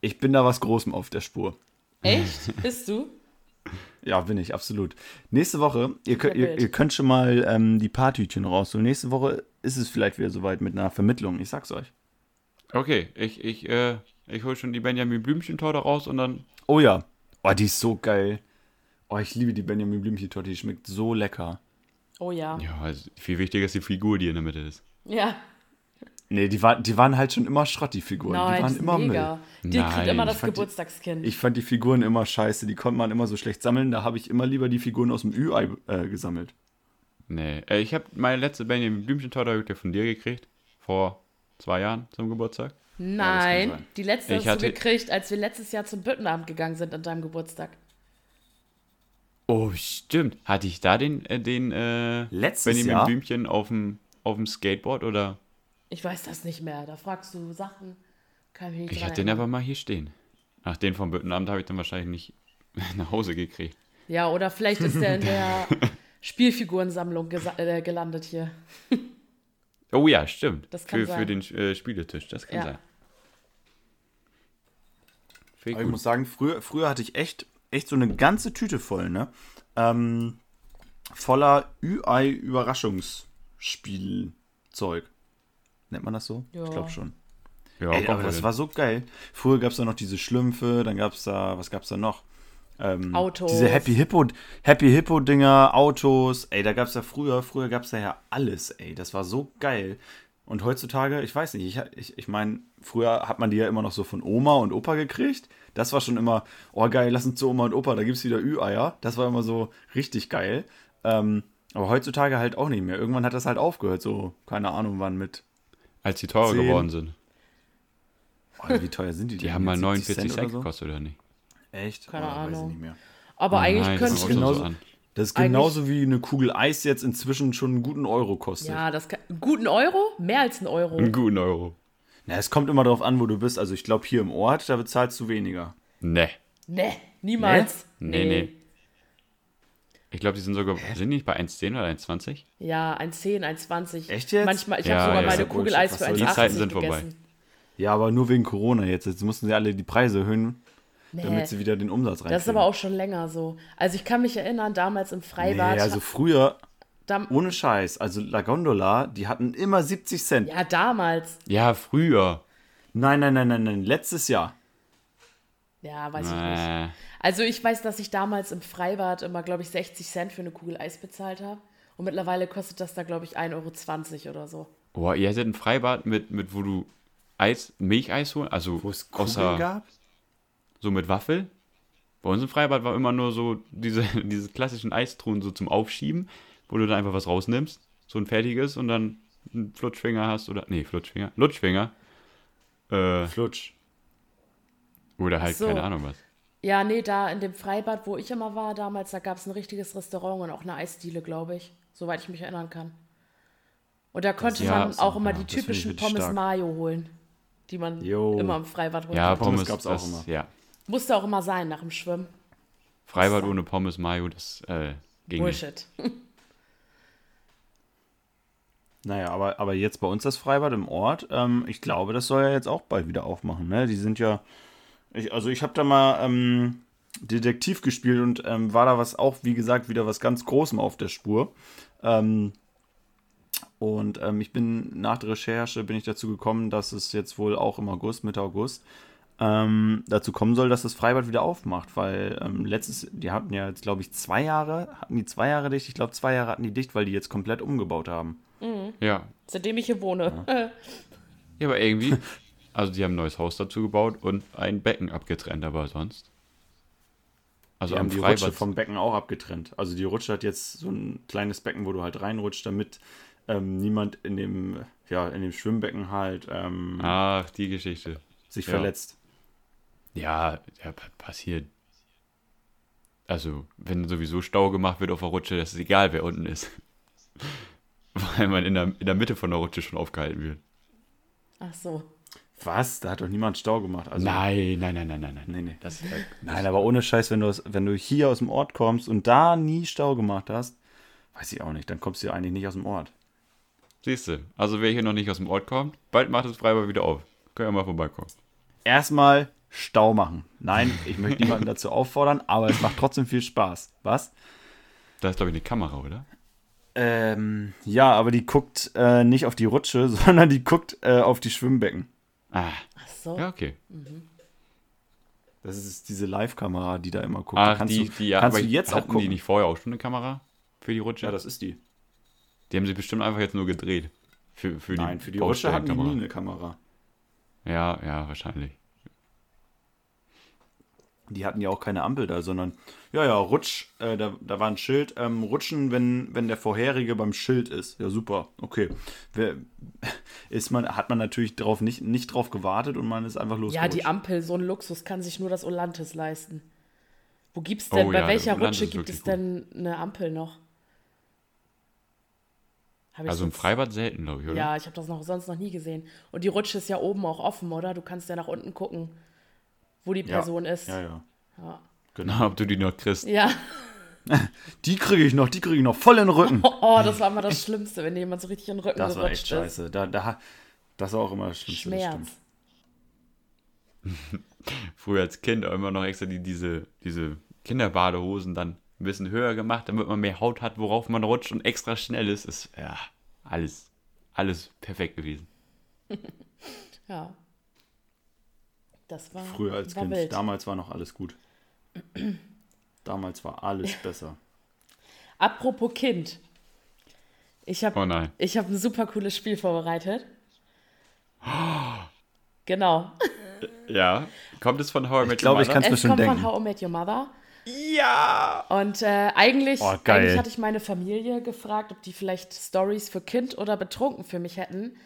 ich bin da was Großem auf der Spur.
Echt? Bist du?
Ja, bin ich, absolut. Nächste Woche, ihr, ihr, ihr könnt schon mal ähm, die Paartütchen rausholen. Nächste Woche ist es vielleicht wieder soweit mit einer Vermittlung, ich sag's euch.
Okay, ich, ich, äh, ich hole schon die Benjamin Blümchen-Torte raus und dann.
Oh ja, oh, die ist so geil. Oh, ich liebe die Benjamin Blümchen-Torte, die schmeckt so lecker.
Oh ja.
Ja, also viel wichtiger ist die Figur, die in der Mitte ist.
Ja.
Nee, die, war, die waren halt schon immer Schrott, die Figuren. die
Nein,
waren
die
immer
sind mega.
Müll.
Die
Nein,
kriegt immer
ich
das
fand die-
Geburtstagskind.
Ich fand die Figuren immer scheiße, die konnte man immer so schlecht sammeln. Da habe ich immer lieber die Figuren aus dem Ü-Ei äh, gesammelt.
Nee, äh, ich habe meine letzte Benjamin Blümchen-Torte ich ja von dir gekriegt. Vor zwei Jahren zum Geburtstag.
Nein,
sein.
die letzte
Ich
hast du gekriegt, als wir letztes Jahr zum Büttenabend gegangen sind an deinem Geburtstag.
Oh, stimmt. Hatte ich da den, äh, den äh,
Letztes
Benjamin
Jahr?
Blümchen auf dem, auf dem Skateboard oder?
Ich weiß das nicht mehr. Da fragst du Sachen. Kann ich mich nicht
Ich hatte den aber mal hier stehen. Ach, den vom Büttenamt habe ich dann wahrscheinlich nicht nach Hause gekriegt.
Ja, oder vielleicht ist der in der Spielfigurensammlung äh, gelandet hier.
Oh ja, stimmt.
Das kann
für,
sein.
für den äh, Spieletisch, das kann
Ja.
sein. Ich
muss sagen, früher, früher hatte ich echt, echt so eine ganze Tüte voll, ne? Ähm, voller UI-Überraschungsspielzeug. Nennt man das so?
Ja.
Ich glaube schon.
Ja,
Ey, aber das war so geil. Früher gab es da noch diese Schlümpfe, dann gab es da, was gab es da noch? Ähm,
Autos.
Diese Happy Hippo, Happy Hippo Dinger, Autos. Ey, da gab es ja früher, früher gab es da ja alles, ey. Das war so geil. Und heutzutage, ich weiß nicht, ich, ich, ich meine, früher hat man die ja immer noch so von Oma und Opa gekriegt. Das war schon immer, oh geil, lass uns zu Oma und Opa, da gibt es wieder Ü-Eier. Das war immer so richtig geil. Ähm, aber heutzutage halt auch nicht mehr. Irgendwann hat das halt aufgehört, so, keine Ahnung wann mit.
Als die teurer
Zehn.
geworden sind.
Oh, wie teuer sind die
Die
denn?
haben mal
Jetzt
49
Cent
Cent
oder so?
gekostet, oder nicht?
Echt?
Keine
Oh, Weiß
Ahnung.
ich nicht mehr.
Aber eigentlich
Nein, das
könnte
so
genauso-
an.
Das ist genauso wie eine Kugel Eis jetzt inzwischen schon einen guten Euro kostet.
Ja, das kann. Einen guten Euro? Mehr als einen Euro.
Einen guten Euro.
Na, es kommt immer darauf an, wo du bist. Also ich glaube, hier im Ort, da bezahlst du weniger.
Ne.
Ne, niemals.
Nee, nee. Ich glaube, die sind sogar, sind die nicht bei 1,10 oder 1,20?
Ja, 1,10, 1,20.
Echt jetzt?
Manchmal, ich
Ja,
habe sogar
ja,
meine Kugel. Eis für
soll
1,80
die Zeiten sind
gegessen.
vorbei.
Ja, aber nur wegen Corona jetzt. Jetzt mussten sie alle die Preise erhöhen,
Nee,
damit sie wieder den Umsatz reinkriegen.
das ist aber auch schon länger so. Also ich kann mich erinnern, damals im
Nee,
Freibad.
also früher, ohne Scheiß, also La Gondola, die hatten immer 70 Cent.
ja, damals.
Ja, früher.
Nein, nein, nein, nein, nein, letztes Jahr.
Ja, weiß ich nicht. Also ich weiß, dass ich damals im Freibad immer, glaube ich, 60 Cent für eine Kugel Eis bezahlt habe. Und mittlerweile kostet das da, glaube ich, 1,20 Euro oder so.
boah, ihr hättet ein Freibad mit, mit wo du Eis, Milcheis holen, also
Wo es Kugeln
außer
gab?
So mit Waffel. Bei uns im Freibad war immer nur so diese, diese klassischen Eistruhen so zum Aufschieben, wo du dann einfach was rausnimmst, so ein fertiges und dann einen Flutschfinger hast oder, nee, Flutschfinger, Lutschfinger. Äh,
Flutsch.
oder halt
so.
keine Ahnung was.
Ja, nee, da in dem Freibad, wo ich immer war damals, da gab es ein richtiges Restaurant und auch eine Eisdiele, glaube ich. Soweit ich mich erinnern kann. Und da konnte
ja,
man
so,
auch immer
ja,
die
das
typischen Pommes
stark.
Mayo holen, die man
Jo.
immer im Freibad holen
Ja,
konnte.
Pommes
gab's
das,
auch immer.
Ja,
Musste auch immer sein nach dem Schwimmen.
Freibad ohne Pommes Mayo, das äh, ging nicht.
Bullshit.
Naja, aber, aber jetzt bei uns das Freibad im Ort, ähm, ich glaube, das soll ja jetzt auch bald wieder aufmachen. Ne? Die sind ja. Ich, also ich habe da mal ähm, Detektiv gespielt und ähm, war da was auch, wie gesagt, wieder was ganz Großem auf der Spur. Ähm, und ähm, ich bin nach der Recherche bin ich dazu gekommen, dass es jetzt wohl auch im August, Mitte August, ähm, dazu kommen soll, dass das Freibad wieder aufmacht, weil ähm, letztes, die hatten ja jetzt, glaube ich, zwei Jahre, hatten die zwei Jahre dicht, ich glaube, zwei Jahre hatten die dicht, weil die jetzt komplett umgebaut haben.
Ja.
Seitdem ich hier wohne.
Ja, aber irgendwie, also die haben ein neues Haus dazu gebaut und ein Becken abgetrennt, aber sonst. Also
Die
am
haben die Rutsche
Freibad.
vom Becken auch abgetrennt. Also die Rutsche hat jetzt so ein kleines Becken, wo du halt reinrutscht, damit ähm, niemand in dem, ja, in dem Schwimmbecken halt ähm,
Ach, die Geschichte.
sich
ja.
verletzt.
Ja, ja, pa- passiert. Also, wenn sowieso Stau gemacht wird auf der Rutsche, das ist egal, wer unten ist. Weil man in der, in der Mitte von der Rutsche schon aufgehalten wird.
Ach so.
Was? Da hat doch niemand Stau gemacht. Also,
nein, nein, nein, nein, nein, nein.
Nee, nee.
Das,
Nein, aber ohne Scheiß, wenn du, aus, wenn du hier aus dem Ort kommst und da nie Stau gemacht hast, weiß ich auch nicht, dann kommst du ja eigentlich nicht aus dem Ort.
siehst du, also wer hier noch nicht aus dem Ort kommt, bald macht das Freibad wieder auf. Können ja mal vorbeikommen.
Erstmal Stau machen. Nein, ich möchte niemanden dazu auffordern, aber es macht trotzdem viel Spaß. Was?
Da ist, glaube ich, eine Kamera, oder?
Ähm, ja, aber die guckt äh, nicht auf die Rutsche, sondern die guckt äh, auf die Schwimmbecken.
Ah,
Ach so.
ja, okay.
Das ist diese Live-Kamera, die da immer guckt.
Ach,
kannst
die,
du,
die, ja,
kannst
aber
du jetzt auch
hatten
gucken.
die nicht vorher auch schon eine Kamera für die Rutsche?
ja, das ist die.
die haben sie bestimmt einfach jetzt nur gedreht. Für, für
Nein,
die
für die Rutsche hatten die nie eine Kamera.
Ja, ja, wahrscheinlich.
Die hatten ja auch keine Ampel da, sondern, ja, ja, Rutsch, äh, da, da war ein Schild, ähm, rutschen, wenn, wenn der vorherige beim Schild ist. Ja, super, okay. Wer, ist man, hat man natürlich drauf nicht, nicht drauf gewartet und man ist einfach
Ja,
losgerutscht.
die Ampel, so ein Luxus kann sich nur das Olantis leisten. Wo gibt's denn,
Oh
bei
ja,
welcher Rutsche gibt es denn eine Ampel noch?
Also im Freibad selten, glaube ich, oder?
Ja, ich habe das noch, sonst noch nie gesehen. Und die Rutsche ist ja oben auch offen, oder? Du kannst ja nach unten gucken, wo die
Ja.
Person ist.
Ja, ja.
Ja.
Genau, ob du die noch kriegst.
Ja.
Die kriege ich noch, die kriege ich noch voll in den Rücken.
Oh, das war immer das Schlimmste, wenn jemand so richtig in den Rücken
Das war echt
ist.
scheiße. Da, da, das war auch immer das Schlimmste.
Schmerz.
Früher als Kind auch immer noch extra die, diese, diese Kinderbadehosen dann ein bisschen höher gemacht, damit man mehr Haut hat, worauf man rutscht und extra schnell ist. Ist ja alles, alles perfekt gewesen.
Ja. Das war,
Früher als
war
Kind.
wild.
Damals war noch alles gut. Damals war alles besser.
Apropos Kind. Ich habe
Oh nein.
ich hab ein super cooles Spiel vorbereitet. Genau.
Ja. Kommt es von How I Met
glaub,
Your
ich
Mother?
kann's mir
Es
schon
kommt
denken.
von How I Met Your Mother.
Ja!
Und äh, eigentlich,
Oh,
eigentlich hatte ich meine Familie gefragt, ob die vielleicht Stories für Kind oder betrunken für mich hätten.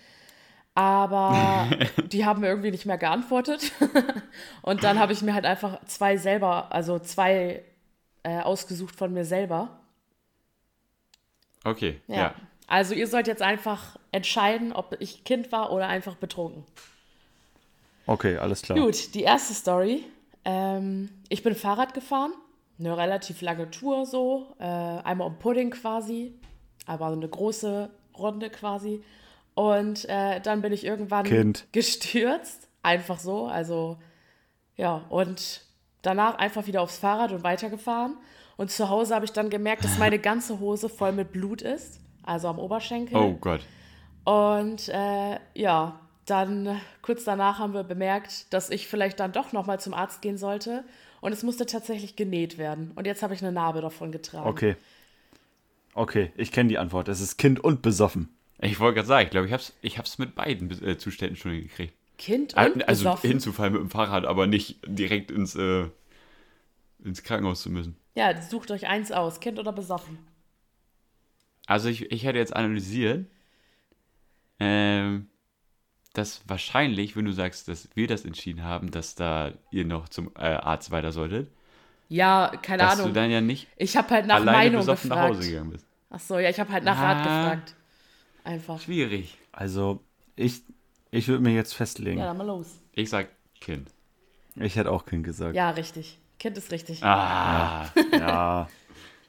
Aber die haben mir irgendwie nicht mehr geantwortet. Und dann habe ich mir halt einfach zwei selber, also zwei äh, ausgesucht von mir selber.
Okay,
Ja.
ja.
Also ihr sollt jetzt einfach entscheiden, ob ich Kind war oder einfach betrunken.
Okay, alles klar.
Gut, die erste Story. Ähm, ich bin Fahrrad gefahren, eine relativ lange Tour so, äh, einmal um Pudding quasi, aber so eine große Runde quasi. Und äh, dann bin ich irgendwann
Kind.
gestürzt, einfach so, also ja, und danach einfach wieder aufs Fahrrad und weitergefahren. Und zu Hause habe ich dann gemerkt, dass meine ganze Hose voll mit Blut ist, also am Oberschenkel.
Oh Gott.
Und äh, ja, dann kurz danach haben wir bemerkt, dass ich vielleicht dann doch nochmal zum Arzt gehen sollte. Und es musste tatsächlich genäht werden. Und jetzt habe ich eine Narbe davon getragen.
Okay. Okay, ich kenne die Antwort. Es ist Kind und besoffen.
Ich wollte gerade sagen, ich glaube, ich habe es ich hab's mit beiden äh, Zuständen schon gekriegt.
Kind
Ah,
und
Also
besoffen.
hinzufallen mit dem Fahrrad, aber nicht direkt ins, äh, ins Krankenhaus zu müssen.
Ja, sucht euch eins aus, Kind oder besoffen.
Also ich, ich hätte jetzt analysiert, ähm, dass wahrscheinlich, wenn du sagst, dass wir das entschieden haben, dass da ihr noch zum äh, arzt weiter solltet,
Ja, keine
dass
Ahnung.
du dann ja nicht
Ich habe halt nach
alleine
Meinung
besoffen nach
gefragt.
Hause gegangen bist.
Ach so, ja, ich habe halt nach Rat
Ah.
gefragt. Einfach.
Schwierig.
Also, ich, ich würde mir jetzt festlegen.
Ja, dann mal los.
Ich sag Kind.
Ich hätte auch Kind gesagt.
Ja, richtig. Kind ist richtig.
Ah,
Ja.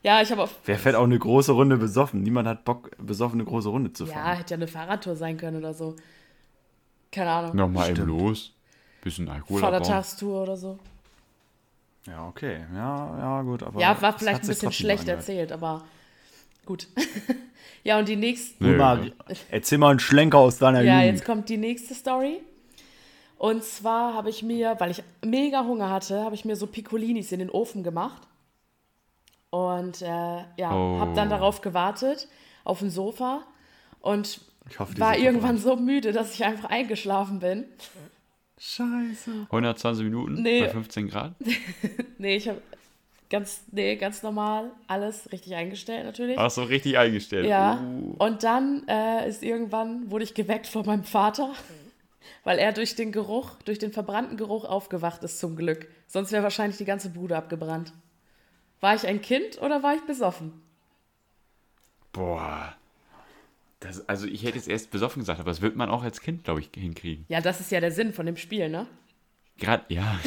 Ja, ich habe auf.
Wer fährt auch eine große Runde besoffen? Niemand hat Bock, besoffen eine große Runde zu
Ja,
fahren.
hätte ja eine Fahrradtour sein können oder so. Keine Ahnung.
nochmal eben los. Bisschen Alkohol.
Vatertagstour oder so.
Ja, okay. Ja, ja, gut. Aber
Ja, war vielleicht ein bisschen schlecht
angehört.
erzählt, aber gut. ja, und die nächste.
Nö.
Mal, erzähl mal einen Schlenker aus deiner
Ja,
Jugend.
jetzt kommt die nächste Story. Und zwar habe ich mir, weil ich mega Hunger hatte, habe ich mir so Piccolinis in den Ofen gemacht. Und äh, ja,
Oh.
habe dann darauf gewartet, auf dem Sofa. Und
Ich hoffe,
war irgendwann so müde, dass ich einfach eingeschlafen bin.
Scheiße.
120 Minuten
Nee.
bei 15 Grad.
Nee, ich habe ganz, nee, ganz normal alles richtig eingestellt natürlich.
Ach so, richtig eingestellt.
Ja,
Uh.
und dann äh, ist irgendwann, wurde ich geweckt von meinem Vater, weil er durch den Geruch, durch den verbrannten Geruch aufgewacht ist zum Glück. Sonst wäre wahrscheinlich die ganze Bude abgebrannt. War ich ein Kind oder war ich besoffen?
Boah. Das, also ich hätte jetzt erst besoffen gesagt, aber das wird man auch als Kind, glaube ich, hinkriegen.
Ja, das ist ja der Sinn von dem Spiel, ne?
Gerade, ja.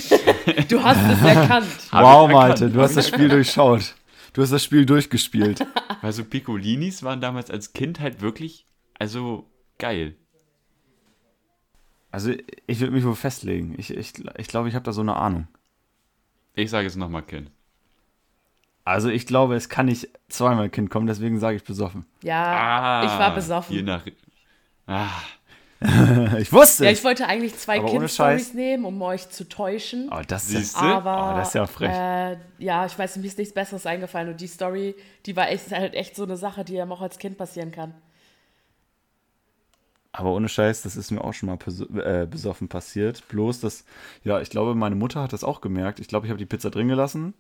Du hast es erkannt.
Wow, Malte, du hast das Spiel durchschaut. Du hast das Spiel durchgespielt.
Weil so Piccolinis waren damals als Kind halt wirklich, also geil.
Also, ich würde mich wohl festlegen. Ich glaube, ich, ich, glaube, ich habe da so eine Ahnung.
Ich sage jetzt nochmal Kind.
Also, ich glaube, es kann nicht zweimal Kind kommen, deswegen sage ich besoffen.
Ja,
Ah,
ich war besoffen.
Je nach, ah,
Ich wusste
Ja, ich wollte eigentlich zwei Kind-Stories nehmen, um euch zu täuschen.
Oh, das
Siehst du?
Aber
Oh, das ist ja frech.
Äh, ja, ich weiß, mir ist nichts Besseres eingefallen. Und die Story, die war echt, halt echt so eine Sache, die einem auch als Kind passieren kann.
aber ohne Scheiß, das ist mir auch schon mal äh, besoffen passiert. Bloß, dass, ja, ich glaube, meine Mutter hat das auch gemerkt. Ich glaube, ich habe die Pizza drin gelassen.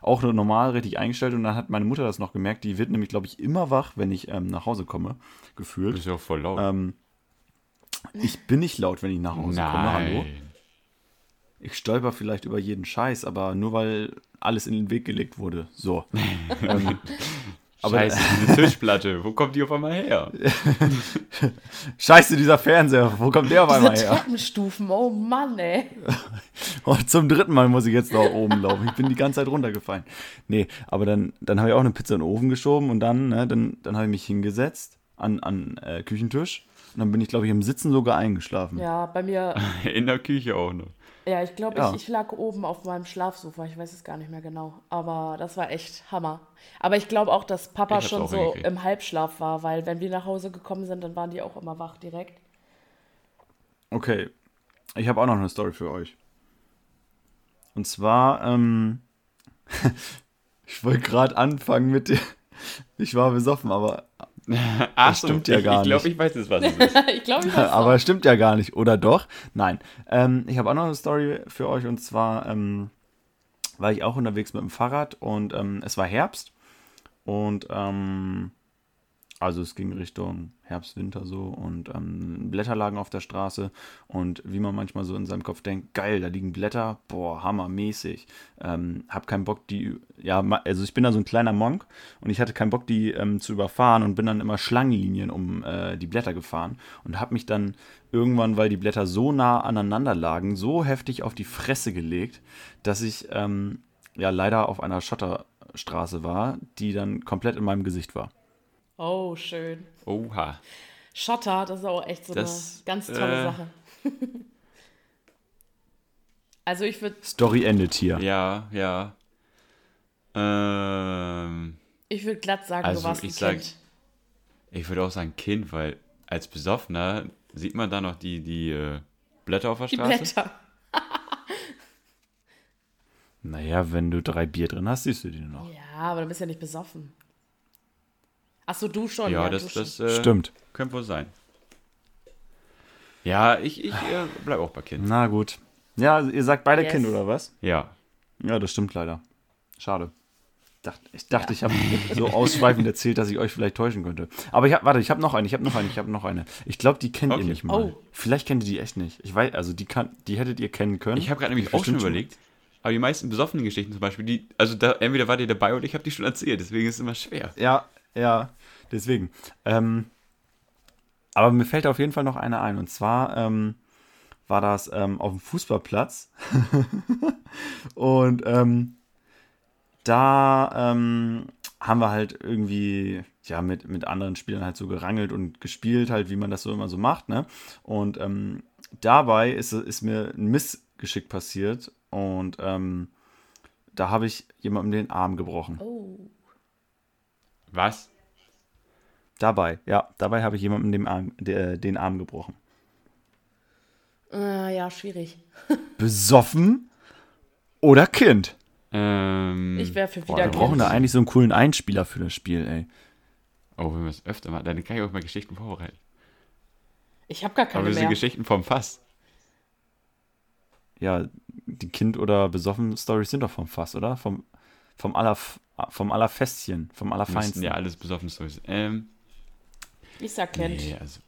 Auch nur normal richtig eingestellt und dann hat meine Mutter das noch gemerkt. Die wird nämlich, glaube ich, immer wach, wenn ich ähm, nach Hause komme,
das
gefühlt.
ist ja auch voll laut.
Ähm, ich bin nicht laut, wenn ich nach Hause komme. Hallo.
Nein.
ich stolper vielleicht über jeden Scheiß, aber nur weil alles in den Weg gelegt wurde. So. ähm, aber-
Scheiße, diese Tischplatte, wo kommt die auf einmal her?
Scheiße, dieser Fernseher, wo kommt der auf
Diese
einmal her?
Treppenstufen, oh Mann, ey.
Und Oh, zum dritten Mal muss ich jetzt nach oben laufen. Ich bin die ganze Zeit runtergefallen. Nee, aber dann, dann habe ich auch eine Pizza in den Ofen geschoben und dann, ne, dann, dann habe ich mich hingesetzt an, an äh, Küchentisch und dann bin ich, glaube ich, im Sitzen sogar eingeschlafen.
Ja, bei mir,
In der Küche auch noch.
ja, ich glaube,
Ja.
ich, ich lag oben auf meinem Schlafsofa. Ich weiß es gar nicht mehr genau. Aber das war echt Hammer. Aber ich glaube auch, dass Papa schon so
hingekriegt.
im Halbschlaf war, weil wenn wir nach Hause gekommen sind, dann waren die auch immer wach direkt.
Okay, ich habe auch noch eine Story für euch. Und zwar, ähm, ich wollte gerade anfangen mit der, ich war besoffen, aber,
Ach
stimmt ja
ich,
gar
Ich glaube,
nicht.
ich weiß jetzt, was es ist.
ich glaube, ich weiß
aber
auch.
stimmt ja gar nicht, oder doch? Nein, ähm, ich habe auch noch eine Story für euch und zwar ähm, war ich auch unterwegs mit dem Fahrrad und ähm, es war Herbst und ähm, also es ging Richtung Herbst, Winter so und ähm, Blätter lagen auf der Straße und wie man manchmal so in seinem Kopf denkt, geil, da liegen Blätter, boah, hammermäßig. Ähm, hab keinen Bock, die, ja, also ich bin da so ein kleiner Monk und ich hatte keinen Bock, die ähm, zu überfahren und bin dann immer Schlangenlinien um äh, die Blätter gefahren und hab mich dann irgendwann, weil die Blätter so nah aneinander lagen, so heftig auf die Fresse gelegt, dass ich ähm, ja leider auf einer Schotterstraße war, die dann komplett in meinem Gesicht war.
Oh, schön.
Oha.
Schotter, das ist auch echt so
Das,
eine ganz tolle
äh,
Sache. also ich würde
Story endet hier.
Ja, ja. Ähm,
ich würd glatt sagen,
Also
du warst ein
ich sag-
Kind.
ich würde auch sagen Kind, weil als Besoffener sieht man da noch die, die äh, Blätter auf der
Die
Straße.
Blätter.
Naja, wenn du drei Bier drin hast, siehst du die nur noch.
Ja, aber du bist ja nicht besoffen. Achso, du schon.
Ja,
du
das,
schon.
das äh,
Stimmt.
könnte wohl sein. Ja, ich, ich äh, bleib auch bei Kind.
Na gut. Ja, ihr sagt beide
Yes.
Kind, oder was?
Ja.
Ja, das stimmt leider. Schade. Dacht- Ich dachte, ich habe so ausschweifend erzählt, dass ich euch vielleicht täuschen könnte. Aber ich hab, warte, ich habe noch eine, ich habe noch eine, ich habe noch eine. Ich glaube, die kennt
Okay.
ihr nicht mal.
Oh.
Vielleicht kennt ihr die echt nicht. Ich weiß, also die kann, die hättet ihr kennen können.
Ich habe gerade nämlich auch schon überlegt, aber die meisten besoffenen Geschichten zum Beispiel, die, also da, entweder war die dabei oder ich habe die schon erzählt, deswegen ist es immer schwer.
Ja, ja, deswegen. Ähm, aber mir fällt auf jeden Fall noch eine ein. Und zwar ähm, war das ähm, auf dem Fußballplatz. und ähm, da ähm, haben wir halt irgendwie ja mit, mit anderen Spielern halt so gerangelt und gespielt, halt, wie man das so immer so macht, ne? Und ähm, dabei ist, ist mir ein Missgeschick passiert und ähm, da habe ich jemandem den Arm gebrochen.
Oh.
Was?
Dabei, ja, dabei habe ich jemandem den Arm, der, den Arm gebrochen.
Äh, ja, schwierig.
Besoffen oder Kind?
Ähm,
Ich wäre für
boah,
wieder
Wir brauchen da eigentlich so einen coolen Einspieler für das Spiel, ey.
Oh, wenn wir es öfter machen, dann kann ich auch mal Geschichten vorbereiten.
Ich habe gar
Aber
keine
wir sind
mehr.
Geschichten vom Fass.
Ja, die Kind- oder Besoffen-Stories sind doch vom Fass, oder? Vom, vom, aller, vom Allerfestchen, vom Allerfeinsten.
ja alles besoffen Stories. Ähm,
Ich sag Kind.
nee, also.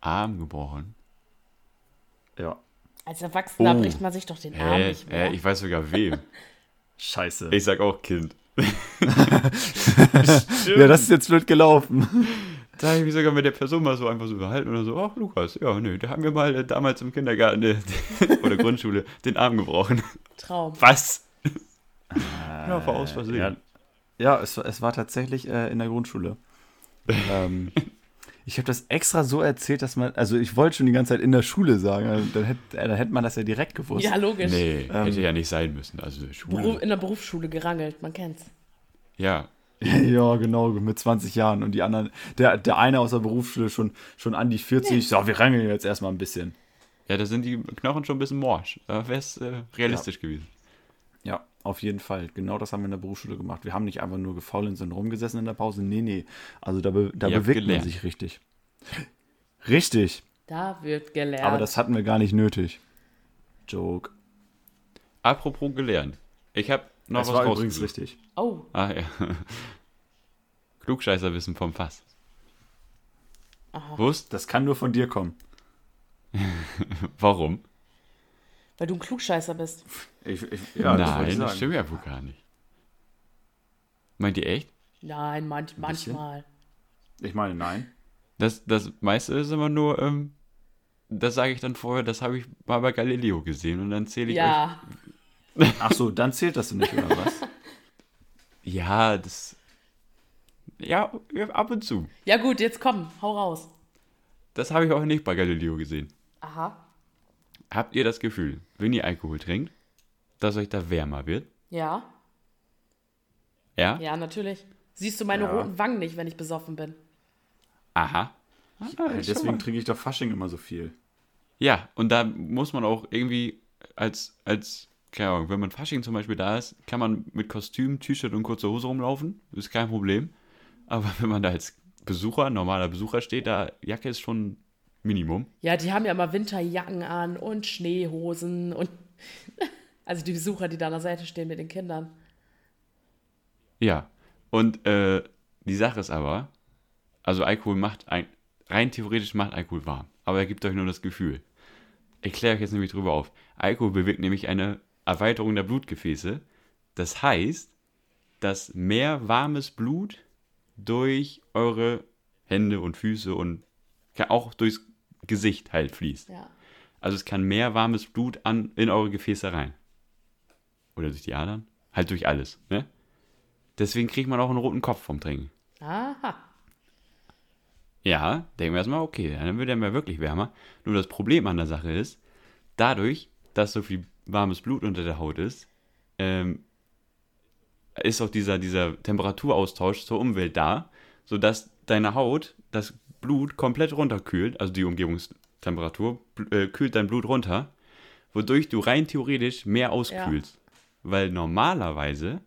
Arm gebrochen.
ja.
Als Erwachsener
Oh.
bricht man sich doch den Arm
Äh,
nicht mehr.
äh, ich weiß sogar wem.
Scheiße.
ich sag auch Kind.
ja, das ist jetzt blöd gelaufen.
Da habe ich mich sogar mit der Person mal so einfach so überhalten oder so, ach Lukas, ja, nö, da haben wir mal äh, damals im Kindergarten äh, oder Grundschule den Arm gebrochen.
Traum.
Was? Ja, war aus Versehen.
Ja, ja es, war- es war tatsächlich äh, in der Grundschule. ähm, ich habe das extra so erzählt, dass man, also ich wollte schon die ganze Zeit in der Schule sagen, also dann hätte, äh, dann hätte man das ja direkt gewusst.
Ja, logisch.
Nee,
Ähm,
hätte ja nicht sein müssen. Also Schule.
Beruf, in der Berufsschule gerangelt, man kennt's.
Ja.
Ja, genau, mit 20 Jahren und die anderen, der, der eine aus der Berufsschule schon, schon an die 40, so, wir rangeln jetzt erstmal ein bisschen.
Ja, da sind die Knochen schon ein bisschen morsch. Da wäre es äh, realistisch gewesen.
Ja, auf jeden Fall. Genau das haben wir in der Berufsschule gemacht. Wir haben nicht einfach nur gefaulenzt und rumgesessen in der Pause. Nee, nee. Also da, be da
Ihr
bewegt man sich richtig. Richtig.
Da wird gelernt.
Aber das hatten wir gar nicht nötig. Joke.
Apropos gelernt. Ich habe noch
das
was
war übrigens richtig.
oh,
Ah, ja. Klugscheißerwissen vom Fass.
Aha.
Wusst?
Das kann nur von dir kommen.
Warum?
Weil du ein Klugscheißer bist.
Ich, ich, ja, das
Nein, das
sagen.
stimmt ja wohl gar nicht. Meint ihr echt?
Nein,
bisschen?
manchmal.
Ich meine, nein.
Das, das meiste ist immer nur, ähm, das sage ich dann vorher, das habe ich mal bei Galileo gesehen und dann zähle ich euch.
Ja,
Ach so, dann zählt das nicht, oder was?
Ja, das. Ja, ab und zu.
ja gut, jetzt komm, hau raus.
Das habe ich auch nicht bei Galileo gesehen.
Aha,
Habt ihr das Gefühl, wenn ihr Alkohol trinkt, dass euch da wärmer wird?
ja,
Ja?
ja, natürlich. Siehst du meine
Ja.
roten Wangen nicht, wenn ich besoffen bin?
Aha. Ah, mal.
Deswegen trinke ich doch Fasching immer so viel.
Ja, und da muss man auch irgendwie als, als, keine Ahnung, wenn man Fasching zum Beispiel da ist, kann man mit Kostüm, T-Shirt und kurzer Hose rumlaufen. Ist kein Problem. Aber wenn man da als Besucher, normaler Besucher steht, da Jacke ist schon Minimum.
Ja, die haben ja immer Winterjacken an und Schneehosen und. Also die Besucher, die da an der Seite stehen mit den Kindern.
Ja. Und äh, die Sache ist aber, also Alkohol macht ein, rein theoretisch macht Alkohol warm. Aber er gibt euch nur das Gefühl. Ich kläre euch jetzt nämlich drüber auf. Alkohol bewirkt nämlich eine Erweiterung der Blutgefäße. Das heißt, dass mehr warmes Blut durch eure Hände und Füße und auch durchs Gesicht halt fließt.
Ja.
Also es kann mehr warmes Blut an, in eure Gefäße rein. Oder durch die Adern. Halt durch alles, ne? Deswegen kriegt man auch einen roten Kopf vom Trinken.
Aha.
Ja, denken wir erstmal, okay, dann wird er mir wirklich wärmer. Nur das Problem an der Sache ist, dadurch, dass so viel warmes Blut unter der Haut ist, ähm, ist auch dieser, dieser Temperaturaustausch zur Umwelt da, sodass deine Haut das Blut komplett runterkühlt, also die Umgebungstemperatur, äh, kühlt dein Blut runter, wodurch du rein theoretisch mehr auskühlst. Weil normalerweise,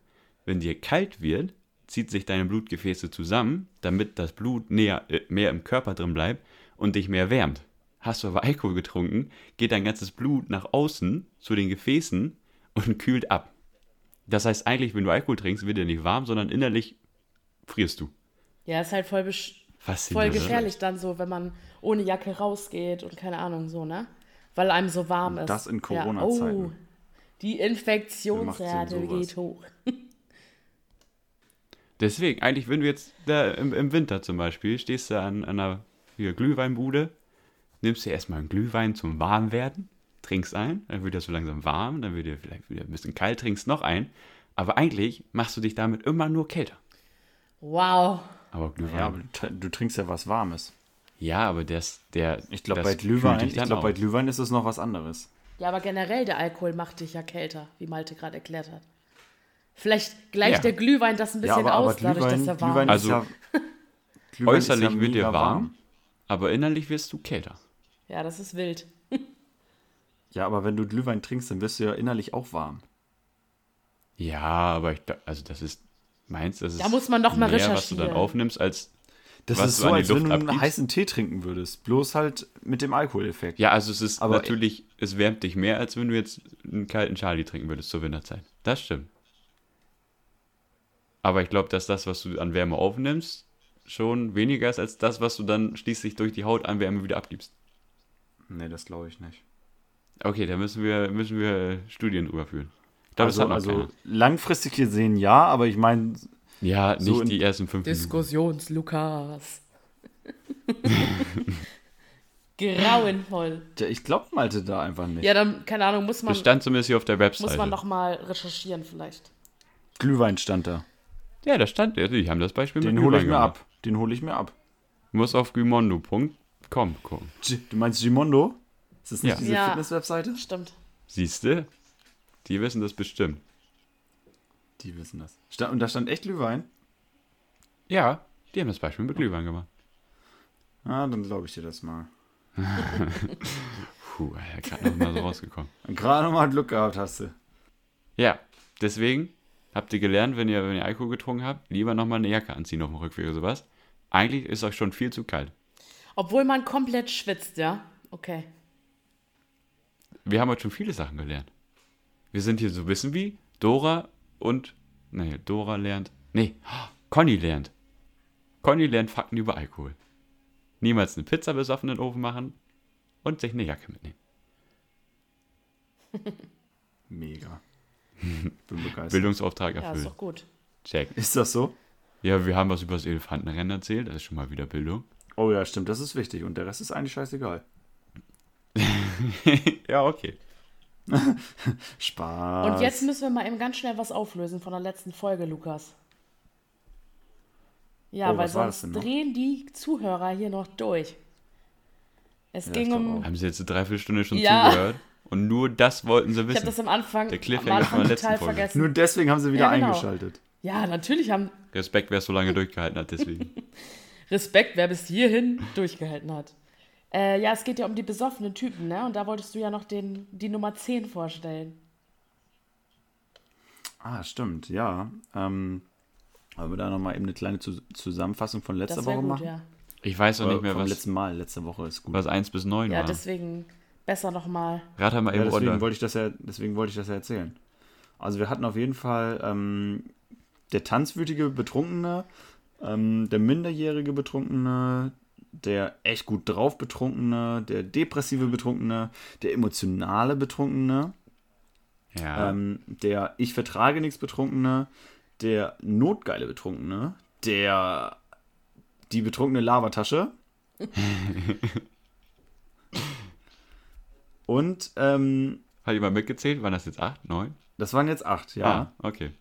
wenn dir kalt wird, zieht sich deine Blutgefäße zusammen, damit das Blut näher, äh, mehr im Körper drin bleibt und dich mehr wärmt. Hast du aber Alkohol getrunken, geht dein ganzes Blut nach außen zu den Gefäßen und kühlt ab. Das heißt eigentlich, wenn du Alkohol trinkst, wird dir nicht warm, sondern innerlich frierst du.
Ja, ist halt voll, besch- voll gefährlich dann so, wenn man ohne Jacke rausgeht und keine Ahnung so, ne? Weil einem so warm ist.
das in
Ja.
Corona-Zeiten.
Oh, die Infektionsrate geht hoch.
Deswegen, eigentlich, wenn du jetzt da im, im Winter zum Beispiel stehst du an, an einer hier, Glühweinbude, nimmst dir erstmal einen Glühwein zum Warmwerden, trinkst ein, dann wird er so langsam warm, dann wird er vielleicht wieder ein bisschen kalt, trinkst noch ein. Aber eigentlich machst du dich damit immer nur kälter.
Wow.
Aber Glühwein.
Ja, aber du, du trinkst ja was Warmes.
Ja, aber das, der.
Ich glaube, bei Glühwein, ich glaub, bei. Glühwein ist es noch was anderes.
Ja, aber generell der Alkohol macht dich ja kälter, wie Malte gerade erklärt hat. Vielleicht gleicht
Ja.
der Glühwein das ein
Ja,
bisschen
aber, aber
aus, dadurch, dass
Glühwein,
er warm
Glühwein
ist.
ist
Also,
ja, Glühwein ist
Äußerlich
ja
wird dir
mega
warm, aber innerlich wirst du kälter.
Ja, das ist wild.
Ja, aber wenn du Glühwein trinkst, dann wirst du ja innerlich auch warm.
Ja, aber ich, also das ist, meinst du, das ist
Da muss man noch mal
mehr, was du dann aufnimmst, als,
Das
Was
ist
du
so,
an die
als wenn
Luft
du einen
abgibst?
heißen Tee trinken würdest. Bloß halt mit dem Alkoholeffekt.
ja, also es ist
Aber-
natürlich, es wärmt dich mehr, als wenn du jetzt einen kalten Charlie trinken würdest zur Winterzeit. Das stimmt. Aber ich glaube, dass das, was du an Wärme aufnimmst, schon weniger ist als das, was du dann schließlich durch die Haut an Wärme wieder abgibst.
Nee, das glaube ich nicht.
Okay, da müssen wir, müssen wir Studien drüber führen. Glaube,
Also,
das hat noch
also
keiner.
langfristig gesehen ja, aber ich meine,
Ja, nicht
so in-
die ersten fünf Minuten.
Diskussionslukas. Grauenvoll.
ich glaube Malte da einfach nicht.
Ja, dann, keine Ahnung, muss man,
Das stand zumindest hier auf der Webseite.
muss man noch mal recherchieren vielleicht.
Glühwein stand da.
Ja, da stand, ja, die haben das Beispiel
Den hole ich mir
gemacht.
ab. Den hole ich mir ab.
Muss auf gymondo.com gucken.
G du meinst Gimondo? Ist das nicht
Ja.
diese
Ja.
Fitness-Webseite?
Stimmt.
Siehst du? Die wissen das bestimmt.
Die wissen das. Sta und da stand echt Glühwein?
Ja, die haben das Beispiel mit Glühwein gemacht.
Ah, dann glaube ich dir das mal.
Puh, er hat gerade noch mal so rausgekommen.
Gerade noch mal Glück gehabt hast du.
Ja, deswegen habt ihr gelernt, wenn ihr, wenn ihr Alkohol getrunken habt, lieber nochmal eine Jacke anziehen auf dem Rückweg oder sowas. Eigentlich ist euch schon viel zu kalt.
Obwohl man komplett schwitzt, ja? Okay.
Wir haben heute schon viele Sachen gelernt. Wir sind hier so bisschen wie Dora und. Nee, Dora lernt. Nee, Conny lernt. Conny lernt Fakten über Alkohol. Niemals eine Pizza besoffen in den Ofen machen und sich eine Jacke mitnehmen.
Mega. Bin begeistert.
Bildungsauftrag
Ja, ist
erfüllt.
doch gut.
Check.
Ist das so?
Ja, wir haben was über das Elefantenrennen erzählt. Das ist schon mal wieder Bildung.
Oh ja, stimmt, das ist wichtig. Und der Rest ist eigentlich scheißegal.
ja, okay.
Spaß.
Und jetzt müssen wir mal eben ganz schnell was auflösen von der letzten Folge, Lukas. Ja,
Oh,
weil sonst drehen die Zuhörer hier noch durch. Es
Ja,
ging um.
Haben sie jetzt eine Dreiviertelstunde schon
Ja.
zugehört? Und nur das wollten sie
Ich habe
wissen.
das am Anfang,
Der
am
Cliffhanger
Anfang
von der letzten
total
Folge.
vergessen.
Nur deswegen haben sie wieder
Ja, genau.
eingeschaltet.
Ja, natürlich haben
Respekt, wer es so lange durchgehalten hat, deswegen.
Respekt, wer bis hierhin durchgehalten hat. Äh, ja, es geht ja um die besoffenen Typen, ne? Und da wolltest du ja noch den, die Nummer 10 vorstellen.
Ah, stimmt, ja. Ähm, wollen wir da nochmal eben eine kleine Zus- Zusammenfassung von letzter Woche
gut,
machen?
ja.
Ich weiß noch
Oder
nicht mehr,
vom
was,
letzten Mal. Letzte Woche ist gut.
was 1 bis 9
Ja,
war.
deswegen besser nochmal.
Rat mal
Ja,
eben
deswegen
runter.
wollte ich das ja, deswegen wollte ich das ja erzählen. Also wir hatten auf jeden Fall ähm, der tanzwütige Betrunkene, ähm, der minderjährige Betrunkene, der echt gut drauf Betrunkene, der depressive Betrunkene, der emotionale Betrunkene,
Ja.
ähm, der ich vertrage nichts Betrunkene, der notgeile Betrunkene, der die betrunkene Lavatasche und ähm,
Hat jemand mitgezählt? Waren das jetzt 8, 9?
das waren jetzt acht, ja.
Ah, okay.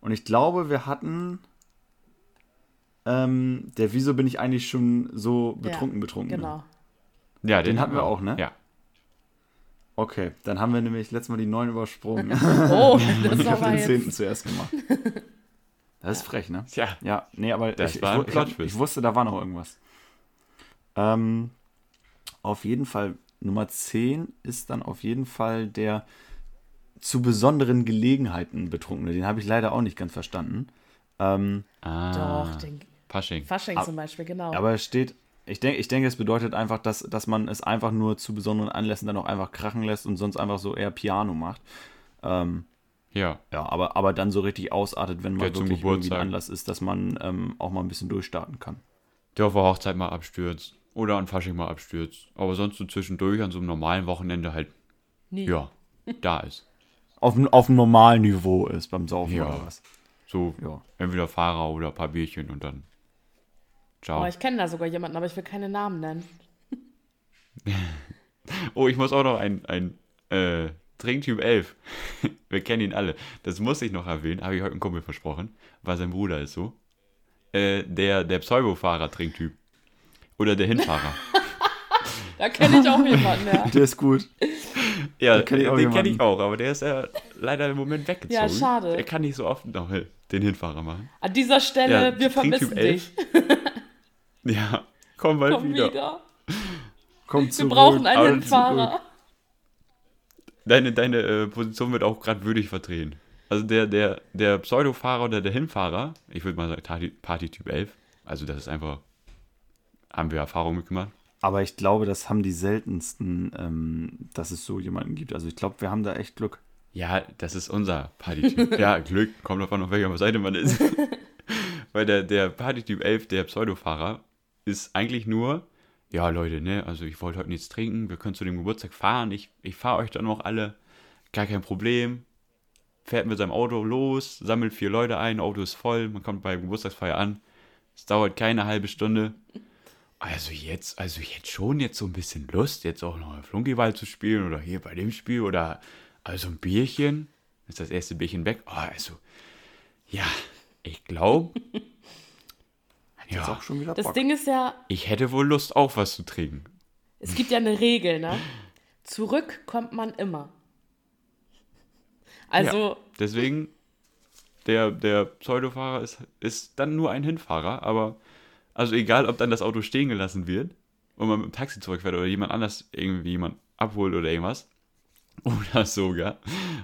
Und ich glaube, wir hatten ähm, der Wieso bin ich eigentlich schon so betrunken, betrunken.
Genau.
Ja,
Den hatten wir auch, ne?
Ja.
Okay, dann haben wir nämlich letztes Mal die neun übersprungen.
Oh, das
ich habe den
jetzt.
zehnten zuerst gemacht. Das ist frech, ne?
Tja.
Ja, nee, aber
Das
ich, ich,
war
ich,
Plot-Twist.
ich wusste, da war noch irgendwas. Ähm, auf jeden Fall, Nummer 10 ist dann auf jeden Fall der zu besonderen Gelegenheiten Betrunkene. Den habe ich leider auch nicht ganz verstanden. Ähm,
Ah,
Doch, den
Fasching.
Fasching zum Beispiel, genau.
aber es steht, ich denke, ich denke, es bedeutet einfach, dass, dass man es einfach nur zu besonderen Anlässen dann auch einfach krachen lässt und sonst einfach so eher Piano macht. Ähm,
Ja.
ja, aber, aber dann so richtig ausartet, wenn mal
Ja, zum
wirklich irgendwie ein
Geburtstag.
Anlass ist, dass man ähm, auch mal ein bisschen durchstarten kann.
Der auf der Hochzeit mal abstürzt. Oder an Fasching mal abstürzt. Aber sonst so zwischendurch an so einem normalen Wochenende halt,
Nie.
ja, da ist.
Auf, auf dem normalen Niveau ist beim Saufen
Ja.
oder was.
So
Ja.
entweder Fahrer oder ein paar Bierchen und dann. Ciao.
Oh, ich kenne da sogar jemanden, aber ich will keine Namen nennen.
Oh, ich muss auch noch ein, ein äh, Trinktyp 11. Wir kennen ihn alle. Das muss ich noch erwähnen, habe ich heute einem Kumpel versprochen, weil sein Bruder ist so. Äh, der der Pseudo-Fahrer-Trinktyp. Oder der Hinfahrer.
Da kenne ich auch jemanden, ja.
Der ist gut.
ja,
kenn
den kenne
jemanden.
ich auch, aber der ist ja leider im Moment weggezogen.
Ja, schade.
Der kann nicht so oft noch den Hinfahrer machen.
An dieser Stelle,
Ja,
wir vermissen dich.
Ja, komm bald
Komm
wieder.
wieder.
Kommt
Wir
zurück.
brauchen einen. Fahrer.
Deine, deine äh, Position wird auch gerade würdig vertreten. Also der, der, der Pseudo-Fahrer oder der Hinfahrer, ich würde mal sagen Party, Party-Typ 11, also das ist einfach, haben wir Erfahrung mitgemacht.
Aber ich glaube, das haben die seltensten, ähm, dass es so jemanden gibt. Also ich glaube, wir haben da echt Glück.
Ja, das ist unser Partytyp. ja, Glück, kommt davon, auf welcher Seite man ist. Weil der, der Partytyp 11, der Pseudofahrer, ist eigentlich nur, ja Leute, ne, also ich wollte heute nichts trinken, wir können zu dem Geburtstag fahren, ich, ich fahre euch dann noch alle, gar kein Problem. Fährt mit seinem Auto los, sammelt vier Leute ein, Auto ist voll, man kommt bei Geburtstagsfeier an. Es dauert keine halbe Stunde. Also jetzt, also jetzt schon jetzt so ein bisschen Lust, jetzt auch noch Flunkyball zu spielen oder hier bei dem Spiel oder also ein Bierchen. Ist das erste Bierchen weg? Oh, also, ja, ich glaube,
Jetzt
ja,
auch schon wieder
Das
Bock.
Ding ist ja,
ich hätte wohl Lust, auch was zu trinken.
es gibt ja eine Regel, ne? Zurück kommt man immer. Also,
Deswegen, der, der Pseudofahrer ist, ist dann nur ein Hinfahrer, aber also egal, ob dann das Auto stehen gelassen wird und man mit dem Taxi zurückfährt oder jemand anders irgendwie jemand abholt oder irgendwas. Oder sogar,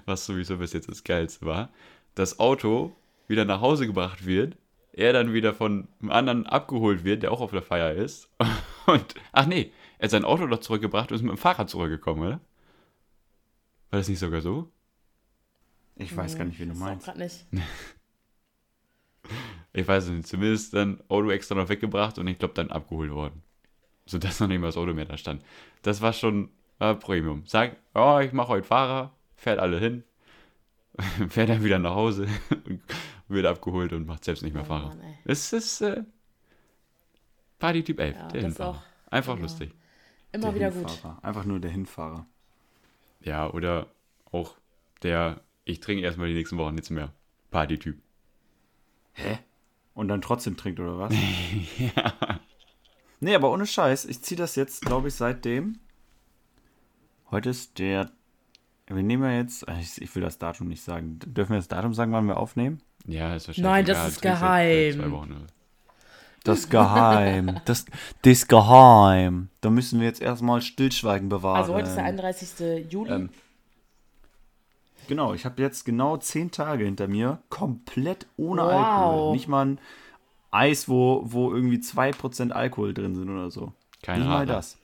was sowieso bis jetzt das Geilste war, das Auto wieder nach Hause gebracht wird, er dann wieder von einem anderen abgeholt wird, der auch auf der Feier ist. Und, ach nee, er hat sein Auto doch zurückgebracht und ist mit dem Fahrrad zurückgekommen, oder? War das nicht sogar so?
Ich weiß gar nicht, wie du
auch
meinst.
grad nicht.
Ich weiß es nicht, zumindest dann Auto extra noch weggebracht und ich glaube dann abgeholt worden. Sodass noch nicht mal das Auto mehr da stand. Das war schon äh, Premium. Sag, oh, ich mache heute Fahrer, fährt alle hin, fährt dann wieder nach Hause und wird abgeholt und macht selbst nicht mehr
Oh
Fahrer.
Mann.
Es ist äh, Party-Typ 11,
Ja,
der Hinfahrer.
auch-
Einfach
ja.
lustig.
Immer
Der
wieder gut.
Hinfahrer. Einfach nur der Hinfahrer.
Ja, oder auch der, ich trinke erstmal die nächsten Wochen nichts mehr. Party-Typ.
Hä? Und dann trotzdem trinkt, oder was? ja. Nee, aber ohne Scheiß. Ich ziehe das jetzt, glaube ich, seitdem. Heute ist der. Wir nehmen ja jetzt. Ich, ich will das Datum nicht sagen. Dürfen wir das Datum sagen, wann wir aufnehmen?
Ja, ist
Nein,
wahrscheinlich.
das ist geheim.
Zwei Wochen?
Das Geheim. Das, das Geheim. Da müssen wir jetzt erstmal Stillschweigen bewahren.
Also heute ist der 31. Juli.
Ähm, Genau, ich habe jetzt genau zehn Tage hinter mir, komplett ohne
Wow.
Alkohol. Nicht mal ein Eis, wo, wo irgendwie 2% Alkohol drin sind oder so.
Kein
Nicht mal das.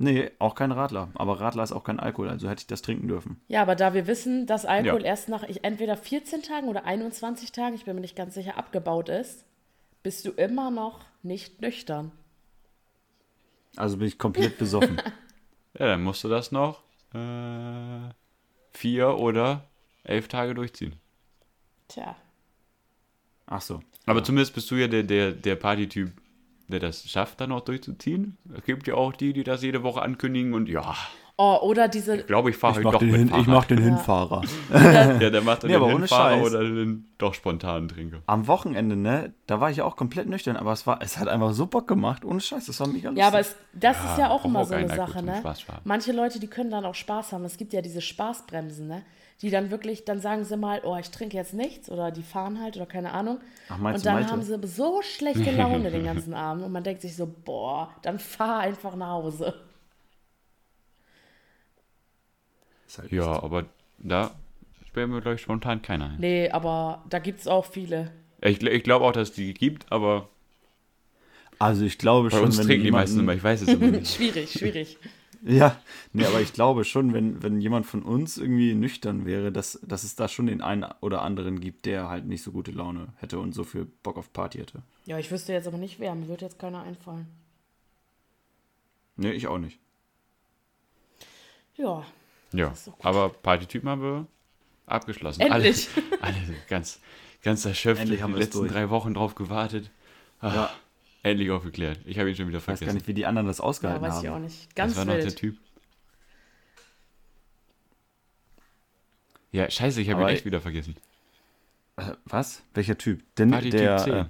Nee, auch kein Radler. Aber Radler ist auch kein Alkohol, also hätte ich das trinken dürfen.
ja, aber da wir wissen, dass Alkohol
Ja.
erst nach ich, entweder 14 Tagen oder 21 Tagen, ich bin mir nicht ganz sicher, abgebaut ist, bist du immer noch nicht nüchtern.
Also bin ich komplett besoffen.
Ja, dann musst du das noch äh, vier oder elf Tage durchziehen.
Tja.
Ach so.
Aber zumindest bist du ja der, der, der Party-Typ, der das schafft, dann auch durchzuziehen. Es gibt ja auch die, die das jede Woche ankündigen und ja,
Oh, oder diese,
ich glaube, ich fahre
Ich
heute
mach,
doch
den,
mit
Hin,
Fahrrad.
ich mach den
Ja.
Hinfahrer.
Ja, der macht dann
Nee,
den
aber ohne
Hinfahrer
Scheiß.
oder den doch spontanen Trinker.
Am Wochenende, ne, da war ich ja auch komplett nüchtern, aber es war, es hat einfach so Bock gemacht. Ohne Scheiß, das war mega lustig.
ja, aber es, das
Ja,
ist ja auch immer
auch
so eine Sache, ne? Manche Leute, die können dann auch Spaß haben. Es gibt ja diese Spaßbremsen, ne? Die dann wirklich, dann sagen sie mal, oh, ich trinke jetzt nichts oder die fahren halt oder keine Ahnung.
Ach, meinst
und
du
dann
Malte?
haben sie so schlechte Laune den ganzen Abend und man denkt sich so, boah, dann fahr einfach nach Hause.
Halt
Ja,
echt-
aber da sperren wir, glaube ich, spontan keiner ein.
Nee, aber da gibt es auch viele.
Ich, ich glaube auch, dass es die gibt, aber
Also ich glaube
bei
schon,
uns
wenn
trinken die meisten immer, ich weiß es immer nicht.
Schwierig, schwierig.
Ja, nee, aber ich glaube schon, wenn, wenn jemand von uns irgendwie nüchtern wäre, dass, dass es da schon den einen oder anderen gibt, der halt nicht so gute Laune hätte und so viel Bock auf Party hätte.
Ja, ich wüsste jetzt aber nicht wer. Mir wird jetzt keiner einfallen.
Nee, ich auch nicht.
Ja,
Ja, aber Partytypen haben wir abgeschlossen.
Endlich.
Alle, alle ganz, ganz erschöpft.
Endlich haben
die
wir es
letzten
durch.
drei Wochen drauf gewartet. Ah,
Ja.
Endlich aufgeklärt. Ich habe ihn schon wieder
Ich weiß gar
vergessen.
nicht, wie die anderen das
ja
ausgehalten
weiß
haben.
ich auch nicht. Ganz
Was war noch der
wild.
Typ? Ja, scheiße, ich habe ihn echt
ich-
wieder vergessen.
Äh, was? Welcher Typ? Denn
Partytyp
der,
10.
äh,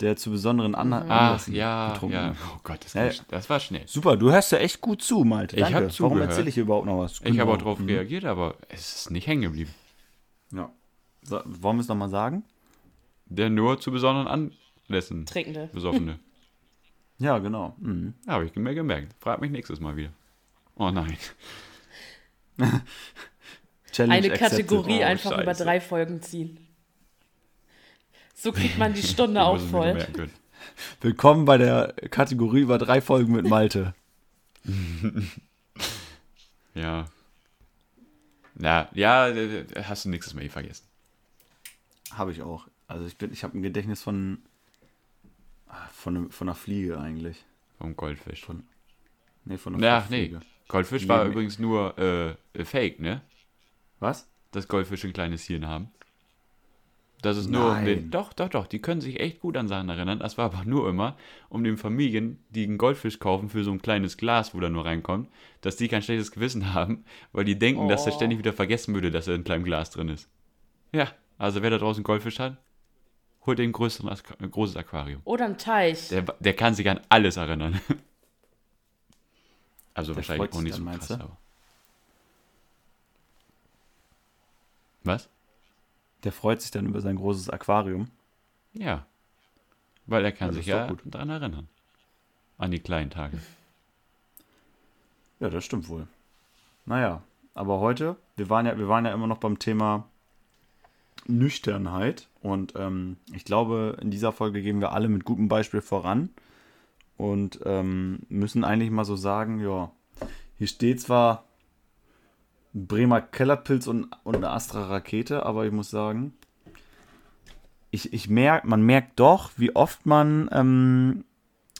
der zu besonderen Anna
Mhm.
Ach,
Anlässen
ja,
getrunken
ja. Oh Gott, das,
Ja,
war,
ja.
das war schnell.
Super, du hörst ja echt gut zu, Malte.
Ich
Danke.
hab
Warum
zugehört.
erzähle ich überhaupt noch was?
Ich habe auch
Genau.
drauf
Mhm.
reagiert, aber es ist nicht hängen geblieben.
Ja. So, wollen wir es nochmal sagen?
Der nur zu besonderen Anlässen
Trinkende.
besoffene.
Ja, genau. Mhm.
habe ich mir gemerkt. Frag mich nächstes Mal wieder. Oh nein.
Challenge
Eine. Kategorie
Oh,
einfach über
scheiße.
drei Folgen ziehen. So kriegt man die Stunde auch voll.
Willkommen bei der Kategorie über drei Folgen mit Malte.
Ja. Na, ja, äh, äh, hast du nächstes Mal eh vergessen.
Habe ich auch. Also ich bin, ich habe ein Gedächtnis von von, einem- von einer Fliege eigentlich.
Vom Goldfisch.
Von, nee, von einer
Ja, nee.
Fliege.
Goldfisch war
Nee,
übrigens nur äh, Fake, ne?
Was?
Dass Goldfische ein kleines Hirn haben. Das ist nur um den.
Nein.
Doch, doch, doch. Die können sich echt gut an Sachen erinnern. Das war aber nur immer, um den Familien, die einen Goldfisch kaufen für so ein kleines Glas, wo da nur reinkommt, dass die kein schlechtes Gewissen haben, weil die denken, dass er
Oh.
ständig wieder vergessen würde, dass er in einem kleinen Glas drin ist. Ja, also wer da draußen Goldfisch hat, holt den größeren, Aqu- äh, großes Aquarium.
Oder ein Teich.
Der, der kann sich an alles erinnern. Also
Der
wahrscheinlich
freut
auch
sich
nicht
dann,
so krass, aber. Was?
Der freut sich dann über sein großes Aquarium.
Ja. Weil er kann
das
sich ja
gut.
daran erinnern. An die kleinen Tage.
Ja, das stimmt wohl. Naja, aber heute, wir waren ja, wir waren ja immer noch beim Thema Nüchternheit. Und ähm, ich glaube, in dieser Folge gehen wir alle mit gutem Beispiel voran. Und ähm, müssen eigentlich mal so sagen, ja, hier steht zwar ein Bremer Kellerpilz und, und eine Astra Rakete, aber ich muss sagen, ich, ich merk, man merkt doch, wie oft man ähm,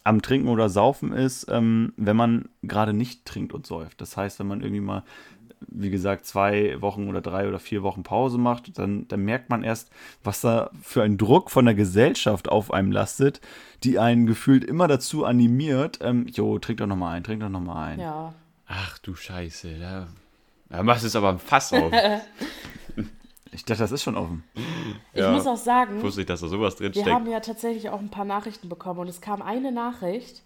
am Trinken oder Saufen ist, ähm, wenn man gerade nicht trinkt und säuft. Das heißt, wenn man irgendwie mal, wie gesagt, zwei Wochen oder drei oder vier Wochen Pause macht, dann, dann merkt man erst, was da für ein Druck von der Gesellschaft auf einem lastet, die einen gefühlt immer dazu animiert, ähm, jo, trink doch nochmal ein, trink doch nochmal ein.
Ja.
Ach du Scheiße, da, da machst du es aber ein Fass auf.
Ich dachte, das ist schon offen.
Ich
Ja.
muss auch sagen,
Ich wusste nicht, dass da sowas drin
wir haben ja tatsächlich auch ein paar Nachrichten bekommen und es kam eine Nachricht,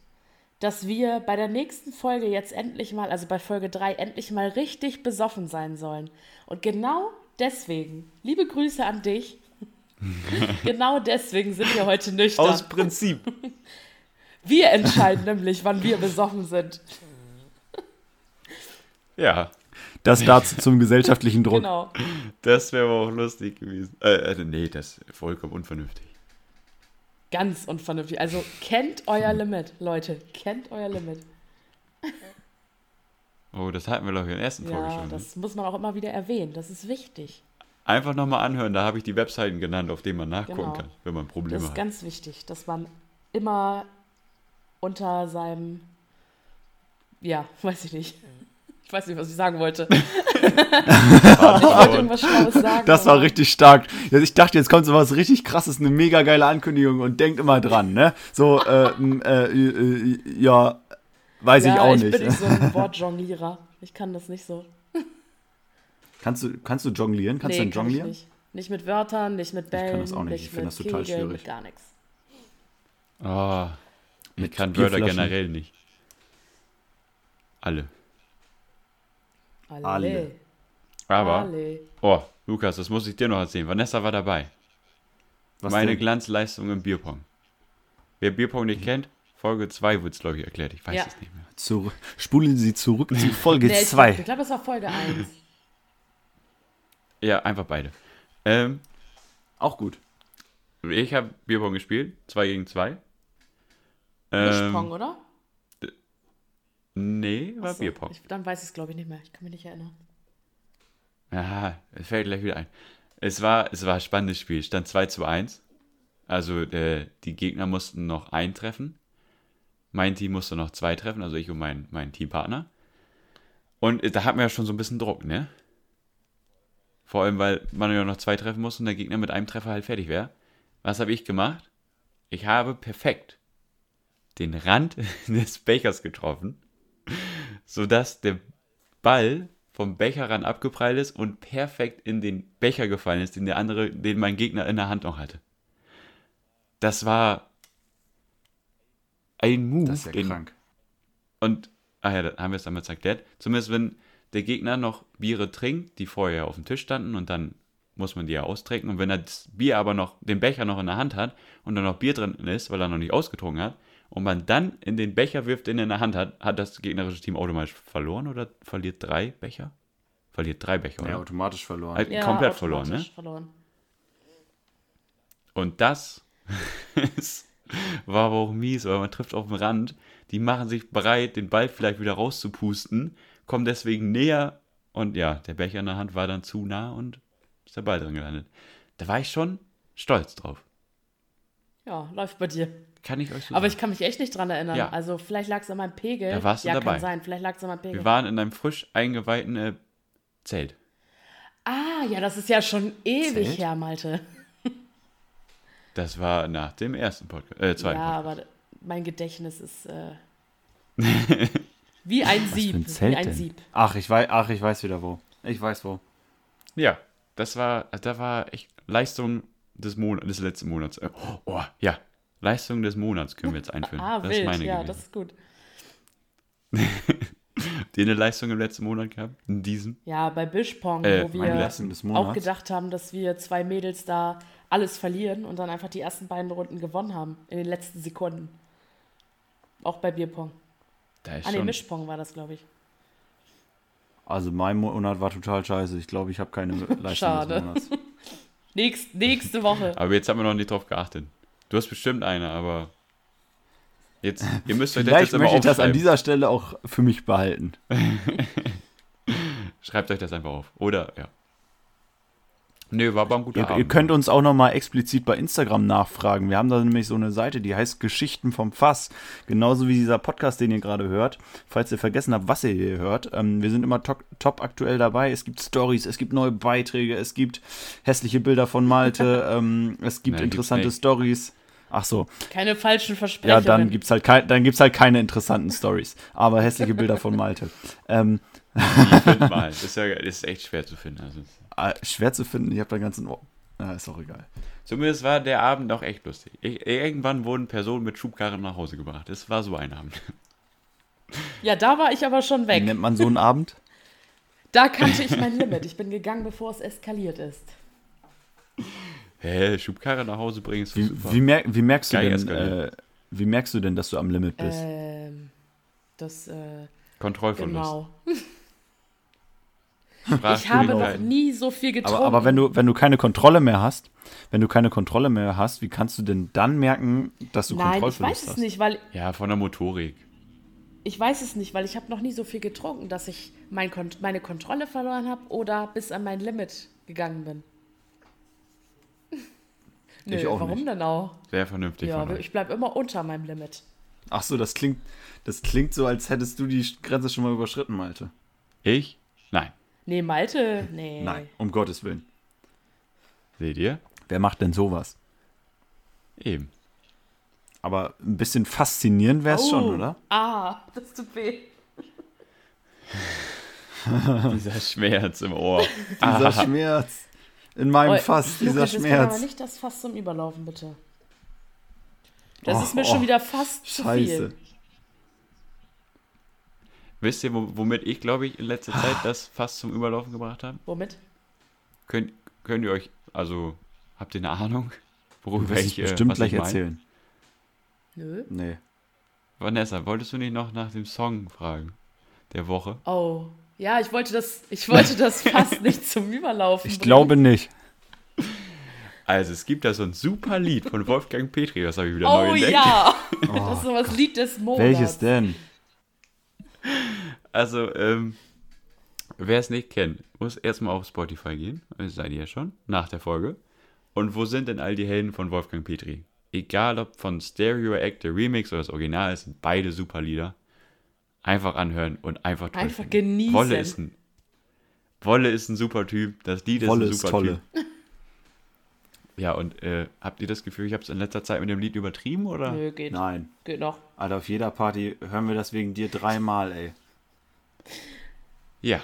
dass wir bei der nächsten Folge jetzt endlich mal, also bei Folge 3, endlich mal richtig besoffen sein sollen. Und genau deswegen, liebe Grüße an dich, genau deswegen sind wir heute nüchtern.
Aus Prinzip.
wir entscheiden nämlich, wann wir besoffen sind.
Ja,
Das dazu zum gesellschaftlichen Druck.
Genau.
das wäre aber auch lustig gewesen. Äh, äh, nee, das ist vollkommen unvernünftig.
Ganz unvernünftig. Also kennt euer Limit, Leute. Kennt euer Limit.
Oh, das hatten wir, ich, in der ersten Folge
Ja,
schon. Ne?
das muss man auch immer wieder erwähnen. Das ist wichtig.
Einfach nochmal anhören, da habe ich die Webseiten genannt, auf denen man nachgucken
Genau.
kann, wenn man
Das
Probleme
ist
hat.
ganz wichtig, dass man immer unter seinem, ja, weiß ich nicht. Ich weiß nicht, was ich sagen wollte. ich wollte irgendwas Schlaues sagen.
Das war richtig stark. Ja, Ich dachte, jetzt kommt so was richtig krasses, eine mega geile Ankündigung und denkt immer dran, ne? So, äh, m, äh, äh, ja, weiß
ja,
ich auch
ich
nicht.
bin nicht so ein Wortjonglierer. Ich kann das nicht so.
Kannst du, kannst du jonglieren? Kannst
nee,
du denn
kann ich
jonglieren?
nicht. Nicht mit Wörtern, nicht mit Bällen,
kann das auch nicht. Ich
nicht
finde
mit
das total
Kegeln,
schwierig.
mit gar nichts.
Oh, ich
Mit
kann Wörter generell nicht. Alle.
Alle.
Alle.
Aber,
Alle.
oh, Lukas, das muss ich dir noch erzählen. Vanessa war dabei.
Was
Meine
denn?
Glanzleistung im Bierpong. Wer Bierpong nicht kennt, Folge 2 wird es, glaube ich, erklärt. Ich weiß
Ja.
es nicht mehr.
Zu, spulen Sie zurück zu Folge
Nee, ich
2.
Ich glaube, es war Folge 1.
Ja, einfach beide. Ähm,
Auch gut.
ich habe Bierpong gespielt, 2 gegen 2.
Mischpong,
Ähm,
oder?
Nee, war
Achso,
Bierpong.
Ich, dann weiß ich es, glaube ich, nicht mehr. Ich kann mich nicht erinnern.
Ja, es fällt gleich wieder ein. Es war, es war ein spannendes Spiel. Stand 2 zu 1. Also äh, die Gegner mussten noch eintreffen. Mein Team musste noch zwei treffen, also ich und mein, mein Teampartner. Und äh, da hatten wir ja schon so ein bisschen Druck, ne? Vor allem, weil man ja noch zwei treffen muss und der Gegner mit einem Treffer halt fertig wäre. Was habe ich gemacht? Ich habe perfekt den Rand des Bechers getroffen, sodass der Ball vom Becherrand abgeprallt ist und perfekt in den Becher gefallen ist, den der andere, den mein Gegner in der Hand noch hatte. Das war ein Move.
Das ist ja
den,
krank.
Und, ah ja, da haben wir es damals erklärt. Zumindest wenn der Gegner noch Biere trinkt, die vorher auf dem Tisch standen und dann muss man die ja austrinken. Und wenn er das Bier aber noch, den Becher noch in der Hand hat und dann noch Bier drin ist, weil er noch nicht ausgetrunken hat, und man dann in den Becher wirft, den er in der Hand hat, hat das gegnerische Team automatisch verloren oder verliert drei Becher? Verliert drei Becher,
Ja,
oder?
automatisch verloren.
Halt komplett verloren, ne?
automatisch verloren.
Und das ist- war aber auch mies, weil man trifft auf den Rand, die machen sich bereit, den Ball vielleicht wieder rauszupusten, kommen deswegen näher und ja, der Becher in der Hand war dann zu nah und ist der Ball drin gelandet. Da war ich schon stolz drauf.
Ja, läuft bei dir.
Kann ich euch so
Aber ich
sagen.
kann mich echt nicht dran erinnern.
Ja.
Also vielleicht lag es an meinem Pegel.
Da warst du
ja,
dabei.
kann sein. Vielleicht lag es an meinem Pegel.
Wir waren in einem frisch eingeweihten äh, Zelt.
ah, ja, das ist ja schon ewig
Zelt?
her, Malte.
Das war nach dem ersten Podcast, äh, zweiten
Ja,
Podcast.
aber mein Gedächtnis ist äh, wie ein
Was
Sieb.
für ein Zelt
wie ein
denn?
Sieb.
Ach, ich weiß, ach, ich weiß wieder wo. Ich weiß wo.
Ja, das war, da war echt Leistung des Monats, des letzten Monats. Äh, Oh, ja. Leistung des Monats können wir jetzt einführen.
Ah,
das
wild.
ist meine
ja,
gewesen.
das ist gut.
Die eine Leistung im letzten Monat gehabt? In diesem?
Ja, bei Bischpong,
Äh,
wo wir auch gedacht haben, dass wir zwei Mädels da alles verlieren und dann einfach die ersten beiden Runden gewonnen haben. In den letzten Sekunden. Auch bei Bierpong.
Da ist
Ah, nee,
schon.
Mischpong war das, glaube ich.
Also mein Monat war total scheiße. Ich glaube, ich habe keine Leistung
Schade.
des Monats.
Nächst, nächste Woche.
Aber jetzt haben wir noch nicht drauf geachtet. Du hast bestimmt eine, aber jetzt, ihr müsst euch das
Vielleicht
jetzt immer
möchte ich das an dieser Stelle auch für mich behalten.
Schreibt euch das einfach auf. Oder, ja. Nee, war aber ein guter
Ihr,
Abend.
ihr könnt uns auch noch mal explizit bei Instagram nachfragen. Wir haben da nämlich so eine Seite, die heißt Geschichten vom Fass. Genauso wie dieser Podcast, den ihr gerade hört. Falls ihr vergessen habt, was ihr hier hört. Ähm, wir sind immer top, top aktuell dabei. Es gibt Stories, es gibt neue Beiträge, es gibt hässliche Bilder von Malte, ähm, es gibt
gibt's
interessante. Stories. Ach so,
Keine falschen
ja,
Versprechungen.
dann gibt's halt, kein, dann gibt's halt keine interessanten Stories. Aber hässliche Bilder von Malte. Ähm,
Ich find mal. Das ist, ja, das ist echt schwer zu finden. Also,
äh, schwer zu finden, ich habe da ganzen Ohr. Ja, ist auch egal.
zumindest war der Abend auch echt lustig. Ich, irgendwann wurden Personen mit Schubkarren nach Hause gebracht. Das war so ein Abend.
Ja, da war ich aber schon
Wie
weg.
nennt man so einen Abend?
Da kannte ich mein Limit. Ich bin gegangen, bevor es eskaliert ist.
Hä, Schubkarre nach Hause bringen ist
Wie,
super.
wie, mer wie merkst du denn, äh, wie merkst du denn, dass du am Limit bist?
Ähm, das, äh,
Kontrollverlust.
genau. Ich habe noch nie so viel getrunken.
aber, aber wenn du, wenn du keine Kontrolle mehr hast, wenn du keine Kontrolle mehr hast, wie kannst du denn dann merken, dass du
Nein, ich
Kontrollverlust
weiß es
hast?
nicht, weil
Ja, von der Motorik.
ich weiß es nicht, weil ich habe noch nie so viel getrunken, dass ich mein Kon meine Kontrolle verloren habe oder bis an mein Limit gegangen bin. Nö,
Ich auch
warum
nicht.
denn auch?
Sehr vernünftig
Ja, ich bleibe immer unter meinem Limit.
Ach so, das klingt, das klingt so, als hättest du die Grenze schon mal überschritten, Malte.
Ich? Nein.
Nee, Malte, nee.
Nein, um Gottes Willen.
Seht ihr?
Wer macht denn sowas?
Eben.
Aber ein bisschen faszinierend wäre es
Oh,
schon, oder?
Ah, das tut weh.
Dieser Schmerz im Ohr.
Dieser Schmerz. In meinem
Oh,
Fass, dieser
Lukas, jetzt kann aber
Schmerz.
nicht das Fass zum Überlaufen, bitte. Das
Oh,
ist mir
oh,
schon wieder fast zu
Scheiße.
viel.
Wisst ihr, wo- womit ich, glaube ich, in letzter Zeit das fast zum Überlaufen gebracht habe?
Womit?
Könnt, könnt ihr euch, also, habt ihr eine Ahnung, worüber ich, äh,
bestimmt
was
gleich
ich mein?
erzählen.
Nö.
Nee.
Vanessa, wolltest du nicht noch nach dem Song fragen? Der Woche?
Oh. Ja, ich wollte das, ich wollte das fast nicht zum Überlaufen
Ich
bringen.
glaube nicht.
Also, es gibt da so ein super Lied von Wolfgang Petri, das habe ich wieder
Oh
neu entdeckt.
ja. Das ist so das Lied des Monats.
Welches denn?
Also, ähm, wer es nicht kennt, muss erstmal auf Spotify gehen. Das seid ihr ja schon, nach der Folge. Und wo sind denn all die Helden von Wolfgang Petri? Egal ob von Stereo Act, der Remix oder das Original, es sind beide super Lieder. Einfach anhören und einfach toll
Einfach
finden.
genießen.
Wolle ist ein, Wolle ist ein super Typ, das Lied ist
Wolle
ein
ist
super
tolle.
Typ. Ja, und äh, habt ihr das Gefühl, ich habe es in letzter Zeit mit dem Lied übertrieben, oder?
Nö, geht.
Nein.
Geht noch.
Alter, auf jeder Party hören wir das wegen dir dreimal, ey.
Ja,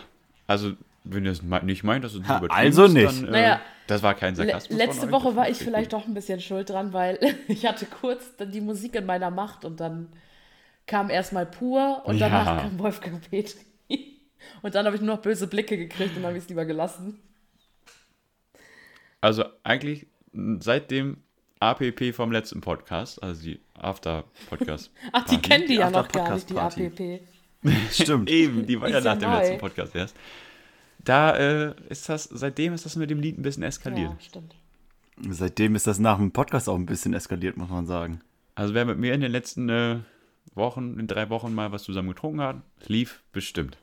also wenn ihr es nicht meint, dass es
Ha,
übertrieben
also
ist,
nicht.
dann, äh,
Naja,
das war kein
Le
Sarkasmus.
letzte
von euch,
Woche war
ist
ich vielleicht doch ein bisschen schuld dran, weil ich hatte kurz dann die Musik in meiner Macht und dann kam erstmal pur und
Ja.
danach kam Wolfgang Petri. Und dann habe ich nur noch böse Blicke gekriegt und habe ich es lieber gelassen.
Also eigentlich seit dem APP vom letzten Podcast, also die After-Podcast.
Ach, die kennen die,
die
ja noch gar nicht, die. APP.
Stimmt.
Eben, die war ja nach dem
neu.
letzten Podcast erst. Da äh, ist das, seitdem ist das mit dem Lied ein bisschen eskaliert.
Ja, stimmt.
Seitdem ist das nach dem Podcast auch ein bisschen eskaliert, muss man sagen.
Also wer mit mir in den letzten äh, Wochen, in drei Wochen mal was zusammen getrunken hat, lief bestimmt.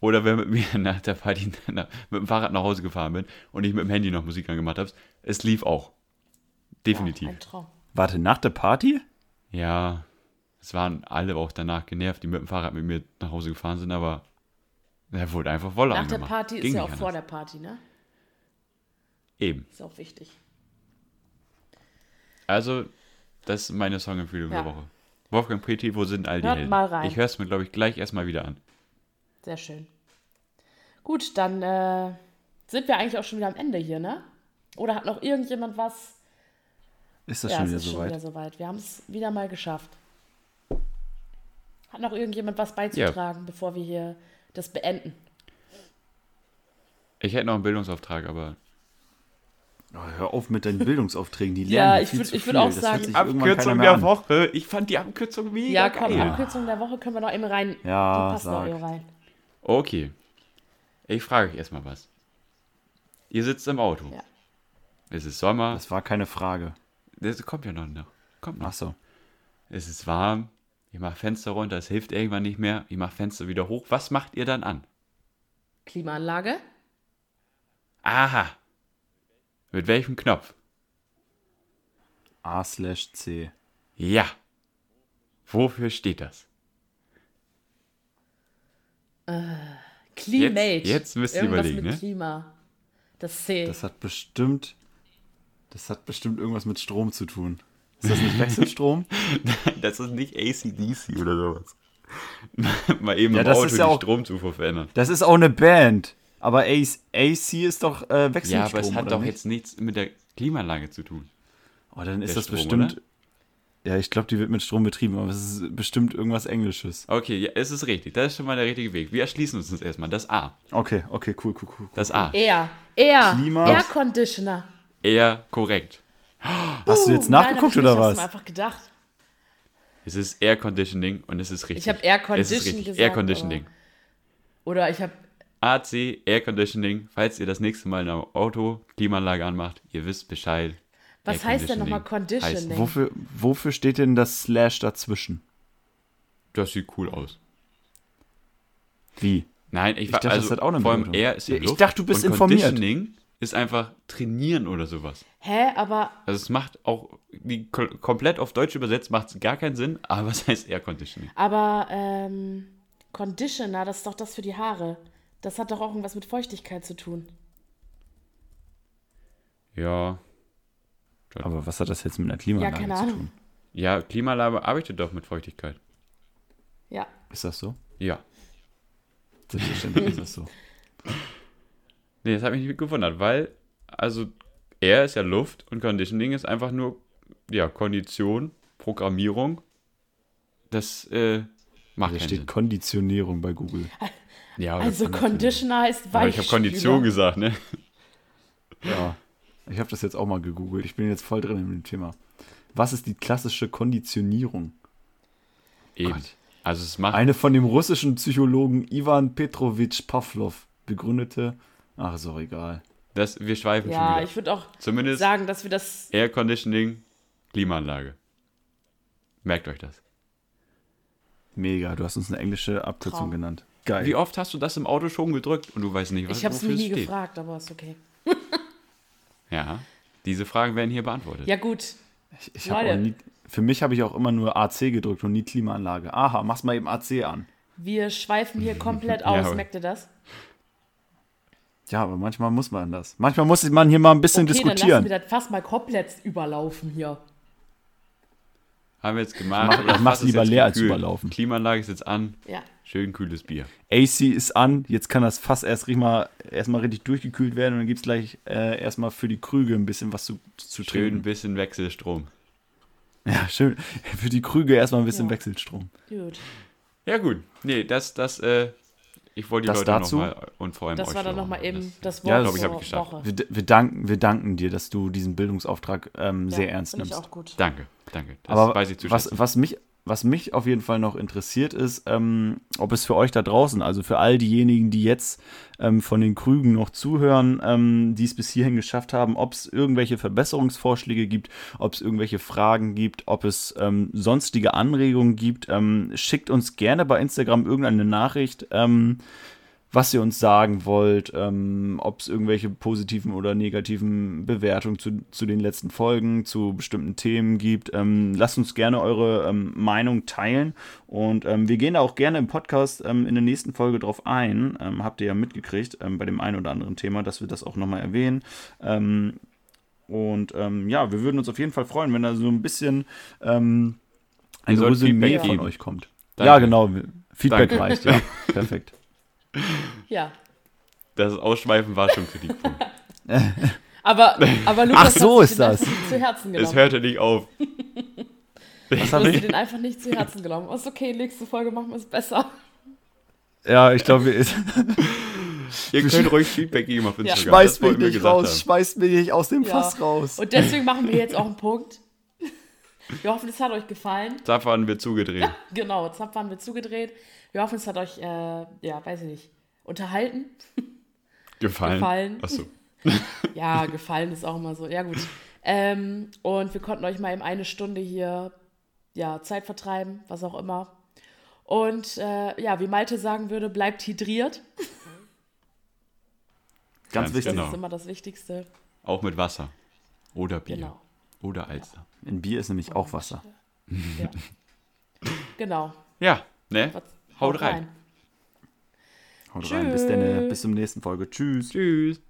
Oder wer mit mir nach der Party na, mit dem Fahrrad nach Hause gefahren bin und ich mit dem Handy noch Musik angemacht habe, es lief auch. Definitiv.
Ja, ein Traum.
Warte, nach der Party?
Ja, es waren alle auch danach genervt, die mit dem Fahrrad mit mir nach Hause gefahren sind, aber er wurde einfach voll
Nach der
angemacht.
Party
Ging
ist ja auch vor
anders.
der Party, ne?
Eben.
Ist auch wichtig.
Also, das ist meine Songempfehlung
Ja.
der Woche. Wolfgang Petri, wo sind all die
Hört
Helden?
mal rein.
Ich höre es mir, glaube ich, gleich erstmal wieder an.
Sehr schön. Gut, dann äh, sind wir eigentlich auch schon wieder am Ende hier, ne? Oder hat noch irgendjemand was?
Ist das
ja,
schon wieder
ist schon
soweit?
wieder soweit. Wir haben es wieder mal geschafft. Hat noch irgendjemand was beizutragen, bevor wir hier das beenden?
Ich hätte noch einen Bildungsauftrag, aber
Oh, hör auf mit deinen Bildungsaufträgen, die lernen ja,
ich
viel
würd-
zu
ich würd
viel.
auch
Das
sagen-
hört sich irgendwann keiner mehr an.
Woche. Ich fand die Abkürzung mega
Ja, komm,
geil.
Abkürzung der Woche können wir noch eben rein.
Ja,
die passt noch
sag.
eben rein.
Okay. Ich frage euch erstmal was. Ihr sitzt im Auto.
Ja.
Es ist Sommer.
Das war keine Frage.
Das kommt ja noch. noch. Kommt noch.
Ach so.
Es ist warm. Ihr macht Fenster runter. Es hilft irgendwann nicht mehr. Ihr macht Fenster wieder hoch. Was macht ihr dann an?
Klimaanlage?
Aha. Mit welchem Knopf?
A slash C.
Ja. Wofür steht das?
Climate.
Jetzt- jetzt müsst ihr
Irgendwas
überlegen,
mit
ne?
Klima. Das C.
Das hat bestimmt. Das hat bestimmt irgendwas mit Strom zu tun. Ist das nicht Wechselstrom?
Das ist nicht ACDC oder sowas. Mal eben
Ja,
im
das
Auto
ist ja
die
auch-
Stromzufuhr verändern.
Das ist auch eine Band. Aber AC, AC ist doch äh, Wechselstrom.
Ja, aber es hat
oder
doch
nicht?
jetzt nichts mit der Klimaanlage zu tun.
Oh, dann ist
der
das
Strom,
bestimmt. Ja, ich glaube, die wird mit Strom betrieben, aber es ist bestimmt irgendwas Englisches.
Okay, ja, es ist richtig. Das ist schon mal der richtige Weg. Wir erschließen uns das erstmal. Das A.
Okay, okay, cool, cool, cool.
Das A.
Air. Air.
Klima.
Air Conditioner.
Eher korrekt.
Hast du jetzt
Uh, nein, hab
nachgeguckt
ich nicht,
oder
hab's
was?
mir einfach gedacht.
Es ist Air Conditioning und es ist richtig.
Ich hab Air
Es
Condition
ist richtig.
gesagt,
Air Conditioning.
Oder ich habe
AC, Air Conditioning. Falls ihr das nächste Mal ein Auto Klimaanlage anmacht, ihr wisst Bescheid.
Was
Air
heißt denn nochmal
Conditioning heißt-?
Wofür, wofür steht denn das Slash dazwischen?
Das sieht cool aus.
Wie?
Nein, ich,
Ich dachte,
also
das hat auch eine
vor allem. Air ist ja
ich dachte, du bist
und
informiert.
Conditioning ist einfach trainieren oder sowas.
Hä, aber
Also es macht auch, die ko- komplett auf Deutsch übersetzt macht es gar keinen Sinn, aber was heißt Air Conditioning?
aber ähm, Conditioner, das ist doch das für die Haare. Das hat doch auch irgendwas mit Feuchtigkeit zu tun.
Ja.
Aber was hat das jetzt mit einer Klimaanlage
Ja, keine
zu
Ahnung.
tun?
Ja, Klimaanlage arbeitet doch mit Feuchtigkeit.
Ja.
Ist das so?
Ja.
Selbstverständlich ist das so.
Nee, das hat mich nicht gewundert, weil, also Air ist ja Luft und Conditioning ist einfach nur, ja, Kondition, Programmierung. Das äh, macht
Hier
keinen
steht
Sinn.
Konditionierung bei Google.
Ja,
Also. Conditioner heißt
Aber ich habe Kondition gesagt, ne?
Ja. Ich habe das jetzt auch mal gegoogelt. Ich bin jetzt voll drin in dem Thema. Was ist die klassische Konditionierung?
Eben.
Gott.
Also es macht
Eine von dem russischen Psychologen Ivan Petrovich Pavlov begründete. Ach, ist auch egal.
das, wir schweifen schon
Ja,
wieder.
ich würde auch
Zumindest
sagen, dass wir das.
Air Conditioning, Klimaanlage. Merkt euch das.
Mega, du hast uns eine englische Abkürzung
Traum.
genannt. Geil.
Wie oft hast du das im Auto schon gedrückt und du weißt nicht, was
Ich habe es nie
steht?
gefragt, aber ist okay.
Ja, diese Fragen werden hier beantwortet.
Ja, gut.
Ich, ich hab
Leute.
auch nie, für mich habe ich auch immer nur AC gedrückt und nie Klimaanlage. Aha, mach's mal eben AC an.
Wir schweifen hier komplett
Ja,
aus.
aber-
Merkt ihr das?
Ja, aber manchmal muss man das. Manchmal muss man hier mal ein bisschen
okay, dann
diskutieren.
lassen wir das fast mal komplett überlaufen hier.
Haben wir jetzt gemacht.
ich mach's lieber leer als überlaufen.
Klimaanlage ist jetzt an.
Ja.
Schön kühles Bier.
AC ist an, jetzt kann das Fass erst richtig mal, erstmal richtig durchgekühlt werden und dann gibt es gleich äh, erstmal für die Krüge ein bisschen was zu, zu
Schön ein
trinken.
bisschen Wechselstrom.
Ja, schön. Für die Krüge erstmal ein bisschen
Ja.
Wechselstrom.
Gut.
Ja gut. Nee, das, das, äh, ich wollte die
Das
Leute
dazu?
nochmal und vor allem
Das
euch
war dann nochmal
auch
eben
das-
das
Ja,
Wort
glaub
ich.
Woche.
Wir, wir, danken, wir danken dir, dass du diesen Bildungsauftrag ähm, sehr
Ja,
ernst
find
nimmst.
Ich auch gut.
Danke, danke. Das
Aber
weiß ich zu
was, was, mich, was mich auf jeden Fall noch interessiert ist, ähm, ob es für euch da draußen, also für all diejenigen, die jetzt ähm, von den Krügen noch zuhören, ähm, die es bis hierhin geschafft haben, ob es irgendwelche Verbesserungsvorschläge gibt, ob es irgendwelche Fragen gibt, ob es ähm, sonstige Anregungen gibt. Ähm, schickt uns gerne bei Instagram irgendeine Nachricht. Was ihr uns sagen wollt, ähm, ob es irgendwelche positiven oder negativen Bewertungen zu, zu den letzten Folgen, zu bestimmten Themen gibt. Ähm, lasst uns gerne eure ähm, Meinung teilen und ähm, wir gehen da auch gerne im Podcast ähm, in der nächsten Folge drauf ein. Ähm, habt ihr ja mitgekriegt bei dem einen oder anderen Thema, dass wir das auch nochmal erwähnen. Und ja, wir würden uns auf jeden Fall freuen, wenn da so ein bisschen ein Resümee
Feedback
von euch kommt.
Danke.
Ja, genau. Feedback
Danke.
reicht, ja. Perfekt.
Ja.
Das Ausschweifen war schon Kritikpunkt.
Aber, aber Lukas
Ach, so ist das.
zu Herzen
es
genommen.
hörte nicht auf.
Was
Du
hab
hast dir
ich?
den einfach nicht zu Herzen genommen. Ist okay, nächste Folge machen wir es besser.
Ja, ich glaube, wir
Ihr könnt ruhig Feedback geben auf Instagram.
schmeißt
das
mich nicht raus,
haben.
schmeißt mich nicht aus dem
Ja.
Fass raus.
Und deswegen machen wir jetzt auch einen Punkt. Wir hoffen, es hat euch gefallen.
Zapfern wird zugedreht.
Genau, Zapp waren wir zugedreht. Wir hoffen, es hat euch, äh, ja, weiß ich nicht, unterhalten.
Gefallen.
Gefallen.
Achso.
Ja, gefallen ist auch immer so. Ja, gut. Ähm, und wir konnten euch mal eben eine Stunde hier, ja, Zeit vertreiben, was auch immer. Und äh, ja, wie Malte sagen würde, bleibt hydriert.
Ganz
Ganz
wichtig.
Das
Genau.
ist immer das Wichtigste.
Auch mit Wasser. Oder Bier.
Genau.
Oder Alster.
In Bier ist nämlich auch Wasser.
Ja. genau.
Ja, ne?
Was-
Haut rein.
Haut rein. Bis, denn,
Tschüss.
bis zum nächsten Folge. Tschüss.
Tschüss.